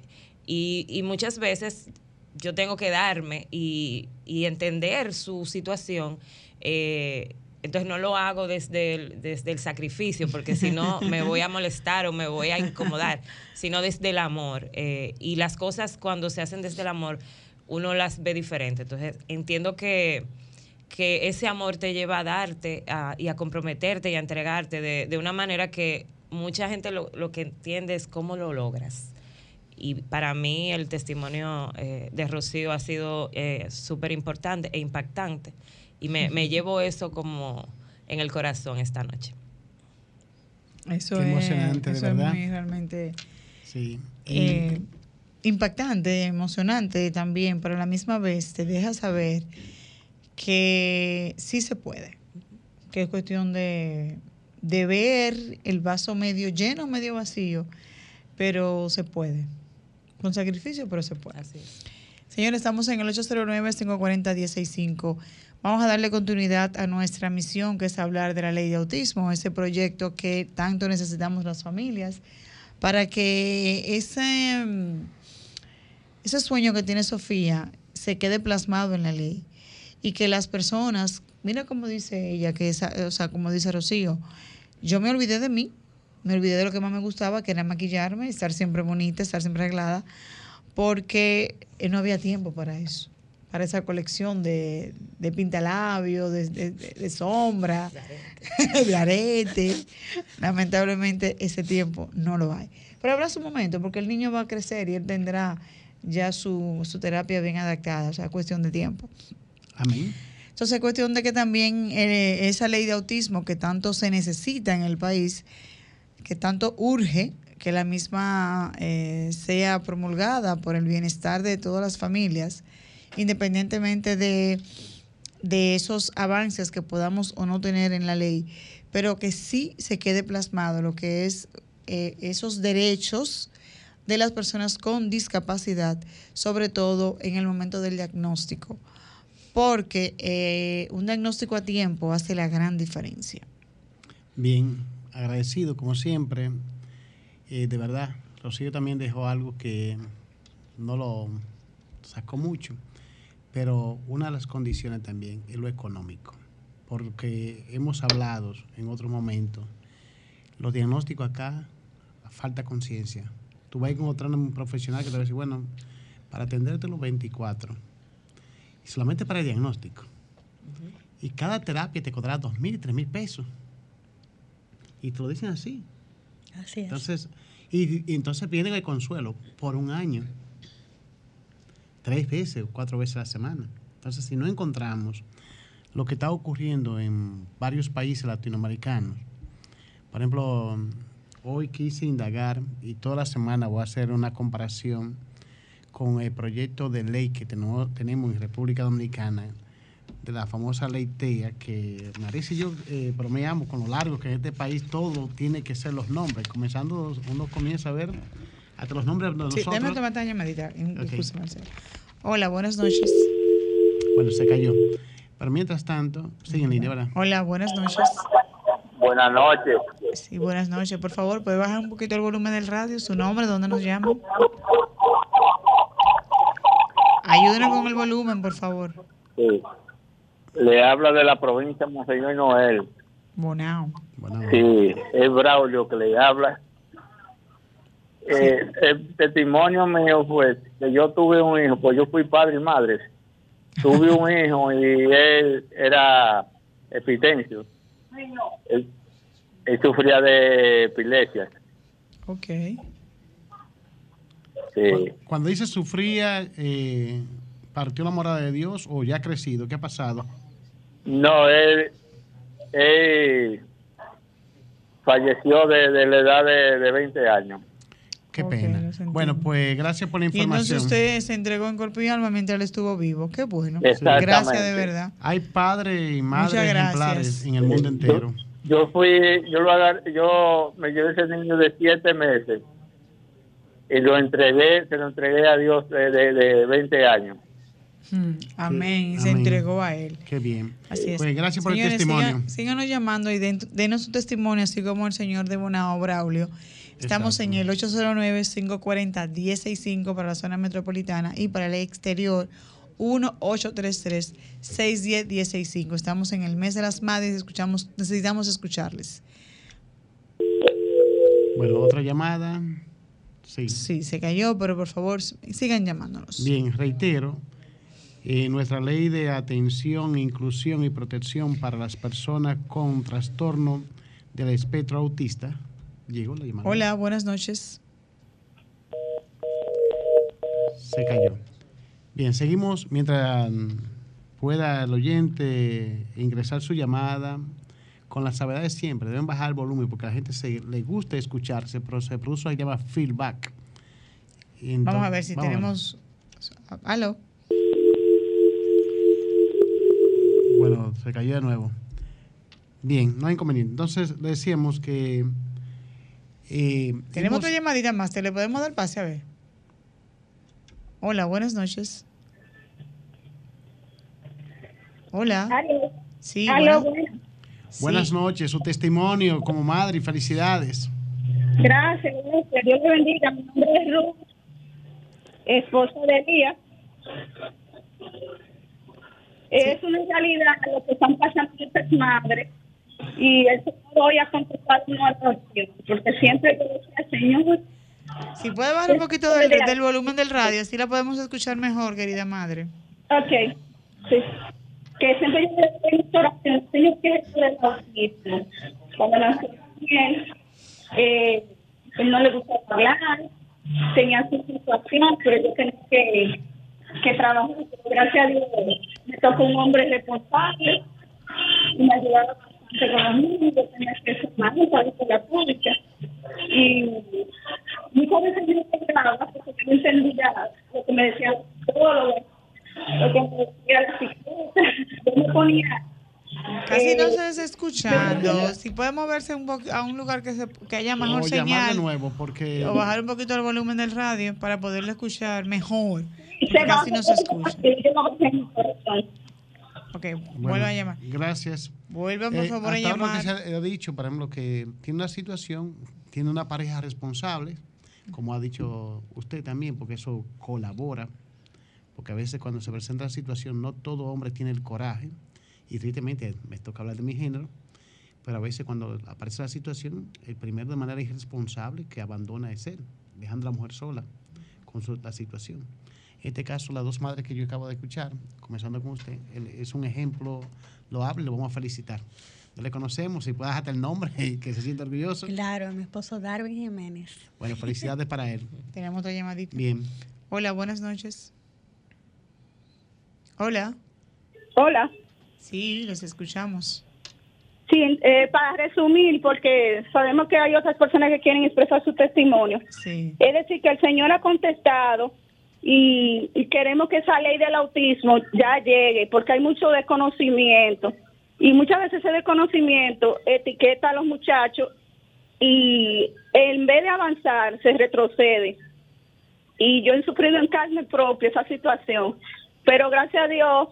y, muchas veces yo tengo que darme y, entender su situación. Eh, entonces no lo hago desde el, sacrificio, porque si no me voy a molestar o me voy a incomodar, sino desde el amor. Eh, y las cosas cuando se hacen desde el amor, uno las ve diferente. Entonces entiendo que, que ese amor te lleva a darte y a comprometerte y a entregarte de, una manera que mucha gente lo, que entiende es cómo lo logras. Y para mí el testimonio eh, de Rocío ha sido eh, súper importante e impactante y me, llevo eso como en el corazón esta noche. Eso, es, emocionante, eso es muy realmente eh, impactante, emocionante también, pero a la misma vez te deja saber que sí se puede, que es cuestión de, de ver el vaso medio lleno, medio vacío, pero se puede. Con sacrificio, pero se puede. Así Señores, estamos en el 809-540-165. Vamos a darle continuidad a nuestra misión, que es hablar de la ley de autismo, ese proyecto que tanto necesitamos las familias, para que ese, ese sueño que tiene Sofía se quede plasmado en la ley y que las personas, mira como dice ella, que o sea, como dice Rocío, yo me olvidé de mí, me olvidé de lo que más me gustaba, que era maquillarme, estar siempre bonita, estar siempre arreglada, porque no había tiempo para eso para esa colección de, de pintalabios, de, de, sombra, <laughs> de arete. Lamentablemente ese tiempo no lo hay. Pero habrá su momento, porque el niño va a crecer y él tendrá ya su, su terapia bien adaptada, o sea, cuestión de tiempo. Amén. Entonces es cuestión de que también eh, esa ley de autismo que tanto se necesita en el país, que tanto urge que la misma eh, sea promulgada por el bienestar de todas las familias, independientemente de, esos avances que podamos o no tener en la ley, pero que sí se quede plasmado lo que es eh, esos derechos de las personas con discapacidad, sobre todo en el momento del diagnóstico, porque eh, un diagnóstico a tiempo hace la gran diferencia. Bien, agradecido como siempre. Eh, de verdad, Rocío también dejó algo que no lo sacó mucho pero una de las condiciones también es lo económico, porque hemos hablado en otro momento, los diagnósticos acá, falta conciencia. Tú vas a encontrar un profesional que te va a decir, bueno, para atenderte los 24, y solamente para el diagnóstico. Y cada terapia te costará dos mil, tres mil pesos. Y te lo dicen así. Así es. Entonces, y, y entonces vienen el consuelo por un año tres veces o cuatro veces a la semana. Entonces, si no encontramos lo que está ocurriendo en varios países latinoamericanos, por ejemplo, hoy quise indagar y toda la semana voy a hacer una comparación con el proyecto de ley que tenemos, en República Dominicana de la famosa ley TEA, que Marisa y yo eh, bromeamos con lo largo que en este país todo tiene que ser los nombres. Comenzando, uno comienza a ver hasta los nombres de nosotros. Sí, déjame tomar esta llamadita. Hola, buenas noches. Bueno, se cayó. Pero mientras tanto, sigue en línea, ¿verdad? Hola, buenas noches. Buenas noches. Sí, buenas noches. Por favor, ¿puede bajar un poquito el volumen del radio? ¿Su nombre? ¿Dónde nos llaman? Ayúdenos con el volumen, por favor. Sí. Le habla de la provincia de Monseñor Noel. Bonao. Sí, es Braulio que le habla. Eh, el testimonio mío fue que yo tuve un hijo, pues yo fui padre y madre. Tuve un <laughs> hijo y él era epitencio. Él, él sufría de epilepsia. Ok. Sí. Cuando dice sufría, eh, ¿partió la morada de Dios o ya ha crecido? ¿Qué ha pasado? No, él, él falleció de, de la edad de, de 20 años. Qué pena. Bueno, pues gracias por la Y información. entonces usted se entregó en cuerpo y alma mientras él estuvo vivo. Qué bueno. Gracias de verdad. Hay padres y madres ejemplares en el mundo entero. Yo fui, yo lo agar- yo me llevé ese niño de siete meses y lo entregué, se lo entregué a Dios de, de, de 20 años. Mm, Amén. Y se Amén. entregó a él. Qué bien. Así es. Pues gracias por Señores, el testimonio. sigan- síganos llamando y den- denos su testimonio, así como el señor de Bonao Braulio. Estamos en el 809-540-1065 para la zona metropolitana y para el exterior 1-833-610-1065. Estamos en el mes de las madres y escuchamos, necesitamos escucharles. Bueno, otra llamada. Sí. Sí, se cayó, pero por favor sigan llamándonos. Bien, reitero, eh, nuestra ley de atención, inclusión y protección para las personas con trastorno del espectro autista. Llegó la llamada. Hola, buenas noches. Se cayó. Bien, seguimos mientras pueda el oyente ingresar su llamada con las sabedades siempre. Deben bajar el volumen porque a la gente se, le gusta escucharse, pero se produce lo que llama feedback. Entonces- Vamos a ver si a ver. tenemos... Aló. Bueno, se cayó de nuevo. Bien, no hay inconveniente. Entonces, decíamos que... eh, Tenemos hemos- otra llamadita más, ¿te le podemos dar pase a ver? Hola, buenas noches. Hola. Sí, Aló, buenas- Buenas noches, su testimonio como madre y felicidades. gracias, gracias. Dios le bendiga. Mi nombre es Ruth, esposa de Elías. Es una realidad lo que están pasando estas madres. Y el Señor hoy ha contestado una oración, porque siempre que decía, Señor, Si puede bajar un poquito del, del volumen del radio, así la podemos escuchar mejor, querida madre. ok, sí. Que siempre yo doy esta oración, Señor, que es el autismo. Cuando nació él, eh, él no le gustaba hablar, tenía su situación, pero yo tenía que, que trabajar. Gracias a Dios, me tocó un hombre responsable y me ayudaba bastante con los niños, yo tenía que ser más para la pública. Y muchas veces yo me quedaba porque no entendía lo que me decía el psicólogo, lo que <laughs> me ponía Casi no eh, se está escuchando. Si puede moverse un a un lugar que, se, que haya mejor o señal. de nuevo porque... O bajar un poquito el volumen del radio para poderle escuchar mejor. se casi no se escucha. Ok, Bueno, a llamar. Gracias. Vuelvan, por Eh, favor, a llamar. lo que se ha dicho, por ejemplo, que tiene una situación, tiene una pareja responsable, como ha dicho usted también, porque eso colabora, porque a veces cuando se presenta la situación, no todo hombre tiene el coraje, y tristemente me toca hablar de mi género, pero a veces cuando aparece la situación, el primero de manera irresponsable que abandona es él, dejando a la mujer sola con su- la situación. En este caso, las dos madres que yo acabo de escuchar, comenzando con usted, él es un ejemplo loable, lo vamos a felicitar. No le conocemos, si puedas hasta el nombre <laughs> y que se sienta orgulloso. Claro, mi esposo Darwin Jiménez. Bueno, felicidades para él. <laughs> Tenemos otra llamadita. Bien. Hola, buenas noches. Hola. Hola. Sí, los escuchamos. Sí, eh, para resumir, porque sabemos que hay otras personas que quieren expresar su testimonio. Sí. Es decir, que el Señor ha contestado y, queremos que esa ley del autismo ya llegue, porque hay mucho desconocimiento. Y muchas veces ese desconocimiento etiqueta a los muchachos y en vez de avanzar se retrocede. Y yo he sufrido en carne propia esa situación. Pero gracias a Dios,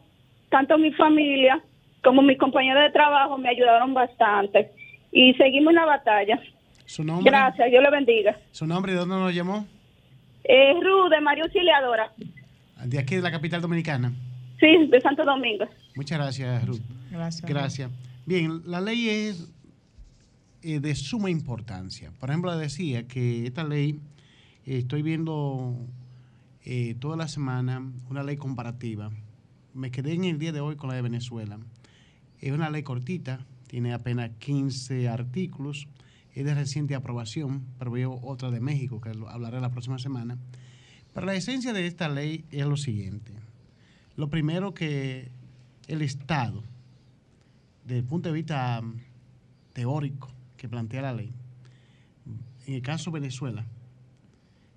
tanto mi familia como mis compañeros de trabajo me ayudaron bastante. Y seguimos en la batalla. ¿Su nombre? Gracias, Dios le bendiga. ¿Su nombre y dónde nos llamó? Eh, Ruth, de María Auxiliadora. ¿De aquí de la capital dominicana? Sí, de Santo Domingo. Muchas gracias, Ruth. Gracias. Gracias. Bien, la ley es eh, de suma importancia. Por ejemplo, decía que esta ley, eh, estoy viendo eh, toda la semana una ley comparativa. Me quedé en el día de hoy con la de Venezuela. Es una ley cortita, tiene apenas 15 artículos es de reciente aprobación, pero veo otra de México que hablaré la próxima semana. Pero la esencia de esta ley es lo siguiente. Lo primero que el Estado, desde el punto de vista mm, teórico que plantea la ley, en el caso de Venezuela,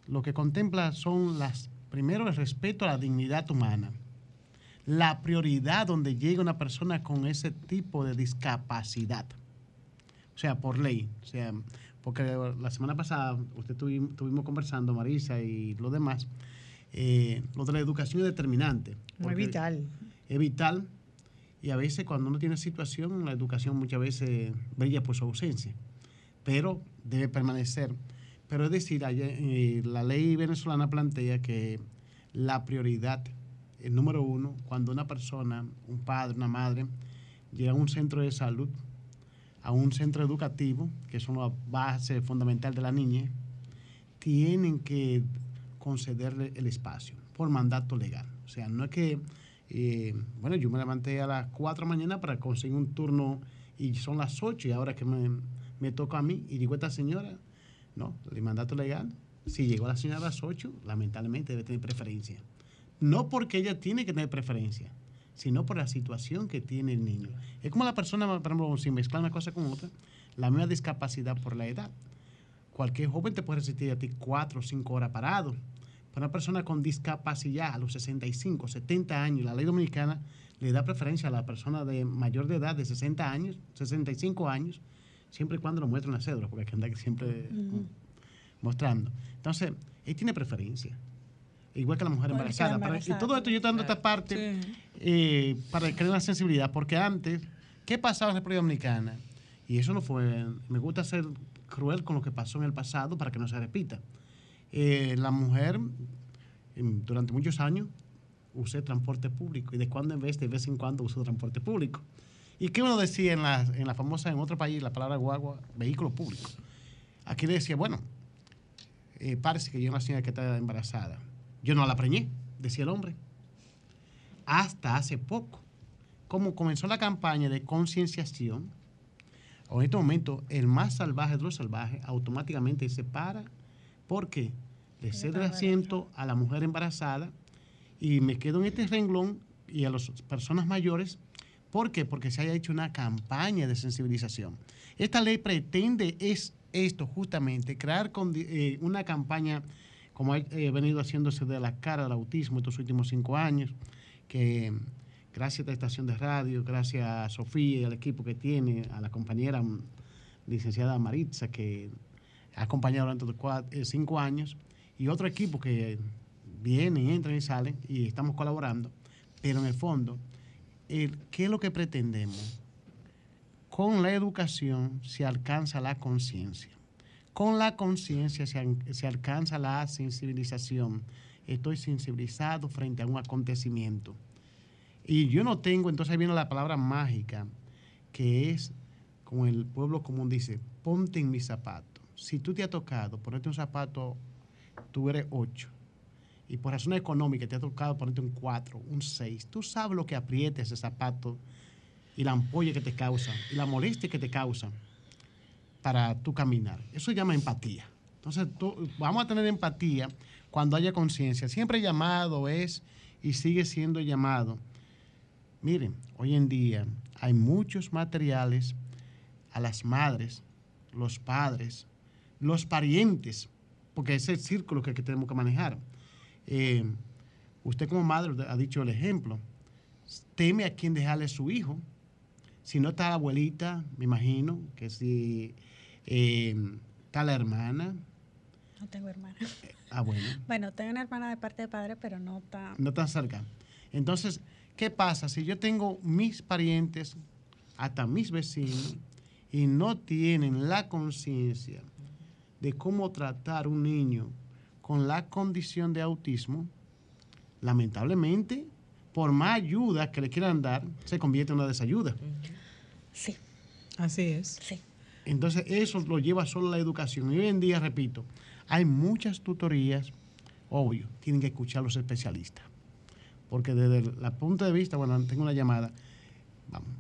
lo que contempla son las, primero el respeto a la dignidad humana, la prioridad donde llega una persona con ese tipo de discapacidad o sea, por ley. O sea, porque la semana pasada usted estuvimos conversando, Marisa y los demás, eh, lo de la educación es determinante. Muy vital. Es vital y a veces cuando uno tiene situación, la educación muchas veces brilla por su ausencia, pero debe permanecer. Pero es decir, eh, la ley venezolana plantea que la prioridad, el número uno, cuando una persona, un padre, una madre, llega a un centro de salud, a un centro educativo, que es una base fundamental de la niña, tienen que concederle el espacio por mandato legal. O sea, no es que, eh, bueno, yo me levanté a las 4 de la mañana para conseguir un turno y son las 8 y ahora que me, me toca a mí y digo esta señora, no, el mandato legal, si llegó la señora a las 8, lamentablemente debe tener preferencia. No porque ella tiene que tener preferencia, sino por la situación que tiene el niño. Es como la persona, por ejemplo, si mezcla una cosa con otra, la misma discapacidad por la edad. Cualquier joven te puede resistir a ti cuatro o cinco horas parado. Para una persona con discapacidad a los 65, 70 años, la ley dominicana le da preferencia a la persona de mayor de edad, de 60 años, 65 años, siempre y cuando lo muestre una cédula, porque hay que andar siempre mostrando. Entonces, él tiene preferencia igual que la mujer embarazada. y todo esto yo estoy dando esta parte eh, para crear una sensibilidad, porque antes, ¿qué pasaba en la República Dominicana? Y eso no fue, me gusta ser cruel con lo que pasó en el pasado para que no se repita. Eh, la mujer, durante muchos años, usé transporte público y de cuando en vez, de vez en cuando uso transporte público. ¿Y qué uno decía en la, en la famosa, en otro país, la palabra guagua, vehículo público? Aquí decía, bueno, eh, parece que yo una señora que está embarazada yo no la preñé, decía el hombre. Hasta hace poco, como comenzó la campaña de concienciación, en este momento el más salvaje de los salvajes automáticamente se para porque le cede el asiento a la mujer embarazada y me quedo en este renglón y a las personas mayores. ¿Por qué? Porque se haya hecho una campaña de sensibilización. Esta ley pretende es esto justamente, crear eh, una campaña como ha venido haciéndose de la cara del autismo estos últimos cinco años, que gracias a esta estación de radio, gracias a Sofía y al equipo que tiene, a la compañera mm, licenciada Maritza, que ha acompañado durante eh, cinco años, y otro equipo que vienen, entran y salen, y estamos colaborando, pero en el fondo, ¿qué es lo que pretendemos? Con la educación se alcanza la conciencia. Con la conciencia se, alcanza la sensibilización. Estoy sensibilizado frente a un acontecimiento. Y yo no tengo, entonces viene la palabra mágica, que es, como el pueblo común dice, ponte en mi zapato. Si tú te has tocado ponerte un zapato, tú eres 8. Y por razón económica te ha tocado ponerte un 4, un 6. Tú sabes lo que aprieta ese zapato y la ampolla que te causa y la molestia que te causa para tu caminar. Eso se llama empatía. Entonces, vamos a tener empatía cuando haya conciencia. Siempre llamado es y sigue siendo llamado. Miren, hoy en día hay muchos materiales a las madres, los padres, los parientes, porque ese es el círculo que, tenemos que manejar. Eh, usted como madre ha dicho el ejemplo. Teme a quién dejarle su hijo. Si no está la abuelita, me imagino que si eh, está la hermana. No tengo hermana. Ah, bueno. <laughs> Bueno, tengo una hermana de parte de padre, pero no tan... No tan cerca. Entonces, ¿qué pasa si yo tengo mis parientes, hasta mis vecinos, y no tienen la conciencia de cómo tratar un niño con la condición de autismo? Lamentablemente, por más ayuda que le quieran dar, se convierte en una desayuda. Sí. Así es. Sí. Entonces, eso lo lleva solo la educación. Y hoy en día, repito, hay muchas tutorías, obvio, tienen que escuchar a los especialistas. Porque desde el punto de vista, bueno, tengo una llamada. Vamos.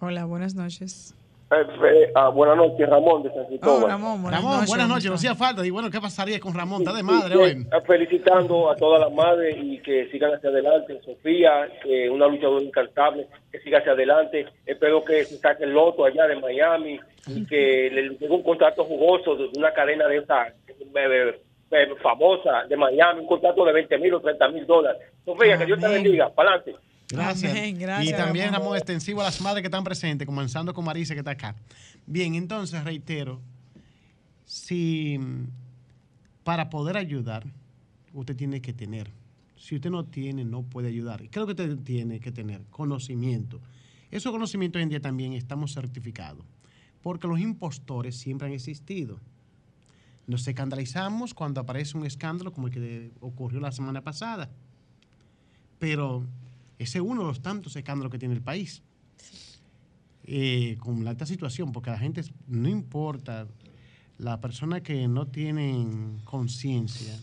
Hola, buenas noches. Eh, ah, buenas noches, Ramón de San Cristóbal. Oh, Ramón, buenas Ramón, noches. buenas ¿cómo noches. No hacía falta. Y bueno, ¿qué pasaría con Ramón? Está de madre hoy. eh, Felicitando a todas las madres y que sigan hacia adelante. Sofía, que una luchadora incansable, que siga hacia adelante. Espero que se saque el loto allá de Miami y que le llegue un contrato jugoso de una cadena de esa eh, eh, famosa de Miami, un contrato de 20 mil o 30 mil dólares. Sofía, que Dios te Amén. bendiga. Para adelante. Gracias. Amén, gracias, y también. Ramón, extensivo a las madres que están presentes, comenzando con Marisa, que está acá. Bien, entonces, reitero, si mm, para poder ayudar, usted tiene que tener. Si usted no tiene, no puede ayudar. ¿Qué es lo que usted tiene que tener? Conocimiento. Esos conocimientos hoy en día también estamos certificados, porque los impostores siempre han existido. Nos escandalizamos cuando aparece un escándalo como el que ocurrió la semana pasada. Pero ese es uno de los tantos escándalos que tiene el país. Eh, con la alta situación, porque a la gente no importa, las personas que no tienen conciencia,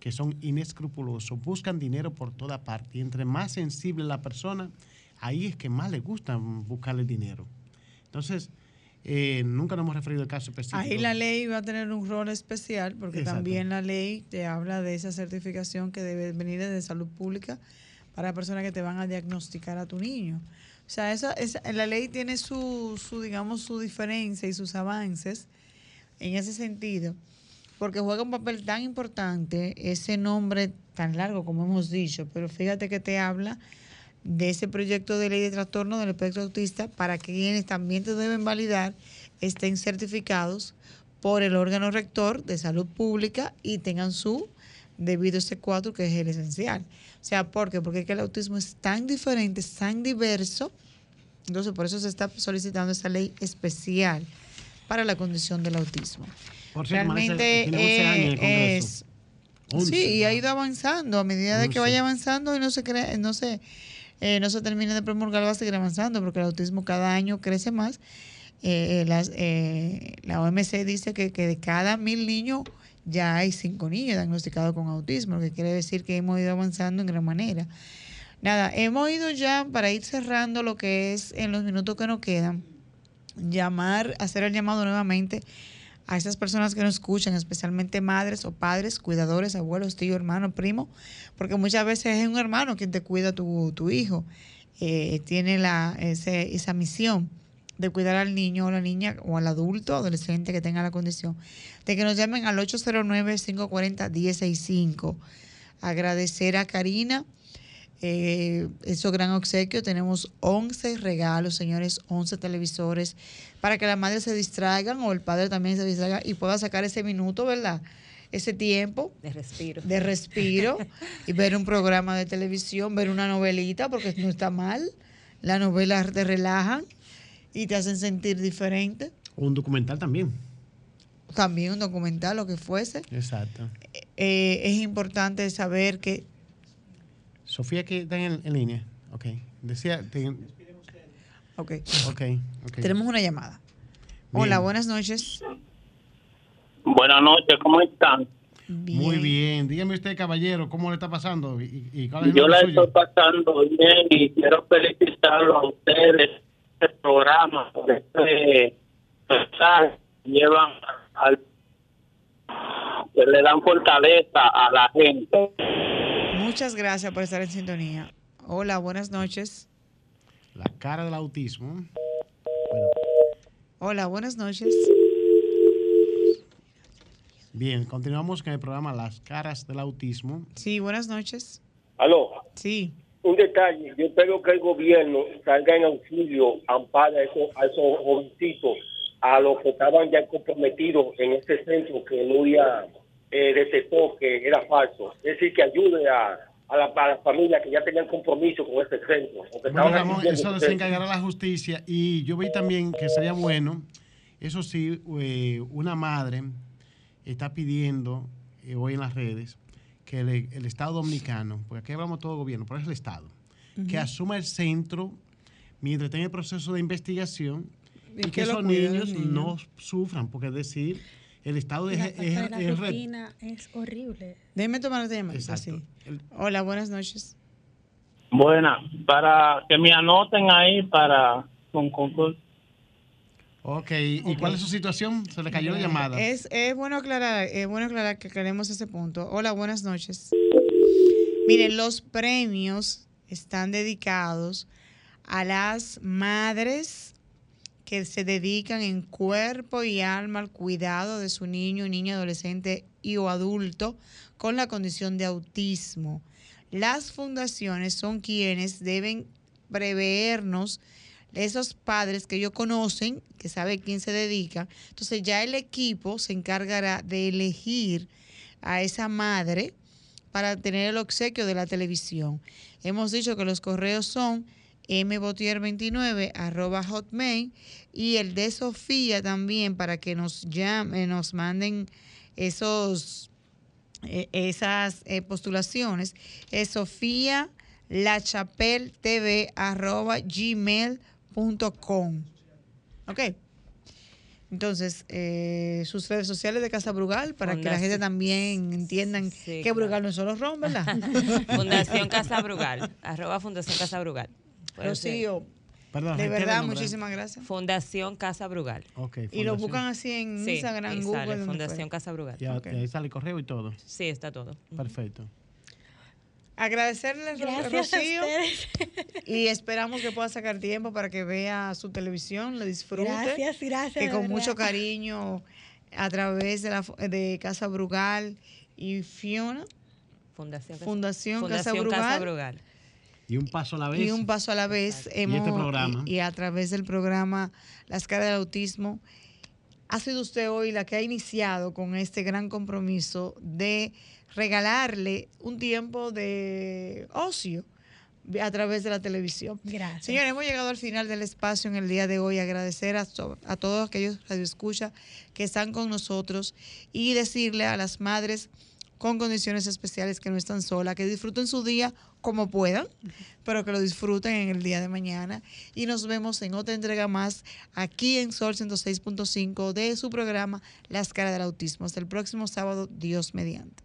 que son inescrupulosos, buscan dinero por toda parte. Y entre más sensible la persona, ahí es que más le gusta buscarle dinero. Entonces, eh, nunca nos hemos referido al caso específico. Ahí la ley va a tener un rol especial porque Exacto. también la ley te habla de esa certificación que debe venir de salud pública para personas que te van a diagnosticar a tu niño. O sea, esa, esa- la ley tiene su, digamos, su diferencia y sus avances en ese sentido, porque juega un papel tan importante ese nombre tan largo como hemos dicho, pero fíjate que te habla de ese proyecto de ley de trastorno del espectro autista para quienes también te deben validar estén certificados por el órgano rector de salud pública y tengan su debido C4, que es el esencial. O sea, ¿por qué? Porque es que el autismo es tan diferente, es tan diverso, entonces por eso se está solicitando esta ley especial para la condición del autismo. Por cierto, Realmente tiene 11 años en el eh, es... 11, Sí, y ha ido avanzando. A medida de que 11. vaya avanzando y no se cree, no se, eh, no se termine de promulgar, va a seguir avanzando, porque el autismo cada año crece más. Eh, las, eh, la OMC dice que, que de cada mil niños ya hay cinco niños diagnosticados con autismo, lo que quiere decir que hemos ido avanzando en gran manera. Nada, hemos ido ya para ir cerrando lo que es en los minutos que nos quedan, llamar, hacer el llamado nuevamente a esas personas que nos escuchan, especialmente madres o padres, cuidadores, abuelos, tío, hermano, primo, porque muchas veces es un hermano quien te cuida tu, tu hijo, eh, tiene la, ese- esa misión de cuidar al niño o la niña o al adulto, adolescente que tenga la condición, de que nos llamen al 809-540-165. Agradecer a Karina eh, eso gran obsequio. Tenemos 11 regalos, señores, 11 televisores, para que la madre se distraigan o el padre también se distraiga y pueda sacar ese minuto, ¿verdad? Ese tiempo De respiro. de respiro y ver un programa de televisión, ver una novelita, porque no está mal. Las novelas te relajan y te hacen sentir diferente. Un documental también. También un documental, lo que fuese. Exacto. Eh, es importante saber que Sofía, que está en, en línea. Ok. Decía. te- Ok. ok. ok. Tenemos una llamada. Hola, buenas noches. Buenas noches, ¿cómo están? Muy bien. Dígame usted, caballero, ¿cómo le está pasando? ¿Y, y cuál es el Yo la suyo? estoy pasando bien y quiero felicitarlo a ustedes, este programa, por este mensaje llevan al que le dan fortaleza a la gente. Muchas gracias por estar en sintonía. Hola, buenas noches. La cara del autismo. Hola, buenas noches. Bien, continuamos con el programa Las caras del autismo. Sí, buenas noches. Aló. Sí. Un detalle, yo espero que el gobierno salga en auxilio, ampara a esos, a esos jovencitos, a los que estaban ya comprometidos en este centro que Nuria eh, detectó que era falso. Es decir, que ayude a, a la, a la familia que ya tenían compromiso con este centro. Bueno, Ramón, eso a se este centro. encargará la justicia y yo vi también que sería bueno, eso sí, eh, una madre está pidiendo eh, hoy en las redes que el, el Estado Dominicano, porque aquí hablamos todo gobierno, pero es el Estado, que asuma el centro mientras en el proceso de investigación Y y, que esos niños, no sufran, porque es decir, el Estado es, La es- de la es rutina es horrible. Déjeme tomar. Exacto. sí. Hola, buenas noches. Buena, para que me anoten ahí para con concurso. Ok, ¿y cuál es su situación? Se le cayó la llamada. Es, es bueno aclarar, es bueno aclarar que aclaremos ese punto. Hola, buenas noches. Miren, los premios están dedicados a las madres que se dedican en cuerpo y alma al cuidado de su niño, niña, adolescente y o adulto con la condición de autismo. Las fundaciones son quienes deben prevernos esos padres que ellos conocen, que sabe quién se dedica. Entonces ya el equipo se encargará de elegir a esa madre para tener el obsequio de la televisión. Hemos dicho que los correos son mbotier29 arroba hotmail y el de Sofía también para que nos llamen, nos manden esos eh, esas eh, postulaciones es Sofía lachapel tv arroba gmail.com ok entonces eh, sus redes sociales de Casa Brugal para que la Fundación- gente también entiendan Sí, que claro. Brugal no es solo ron, ¿verdad? <laughs> Fundación Casa Brugal, arroba Fundación Casa Brugal. Rocío, Perdón, de verdad, muchísimas gracias. Fundación Casa Brugal. Ok, Y lo buscan así en Sí, Instagram, ahí Google. sale, Fundación fuera. Casa Brugal. Ya, Ok. ahí sale el correo y todo. Sí, está todo. Perfecto. Agradecerle, Ro- Gracias a Rocío. ustedes. Y esperamos que pueda sacar tiempo para que vea su televisión, lo disfrute. Gracias, gracias. que con verdad. mucho cariño a través de, la, de Casa Brugal y Fiona, Fundación, Casa- Fundación, Casa Fundación Brugal, Casa Brugal. Y un paso a la vez. y un paso a la vez Y hemos este programa. y, y a través del programa Las caras del autismo ha sido usted hoy la que ha iniciado con este gran compromiso de regalarle un tiempo de ocio a través de la televisión. Gracias. Señores, hemos llegado al final del espacio en el día de hoy. Agradecer a, to- a todos aquellos radioescuchas que están con nosotros y decirle a las madres con condiciones especiales que no están solas, que disfruten su día como puedan, pero que lo disfruten en el día de mañana. Y nos vemos en otra entrega más aquí en Sol 106.5 de su programa Las caras del autismo. Hasta el próximo sábado, Dios mediante.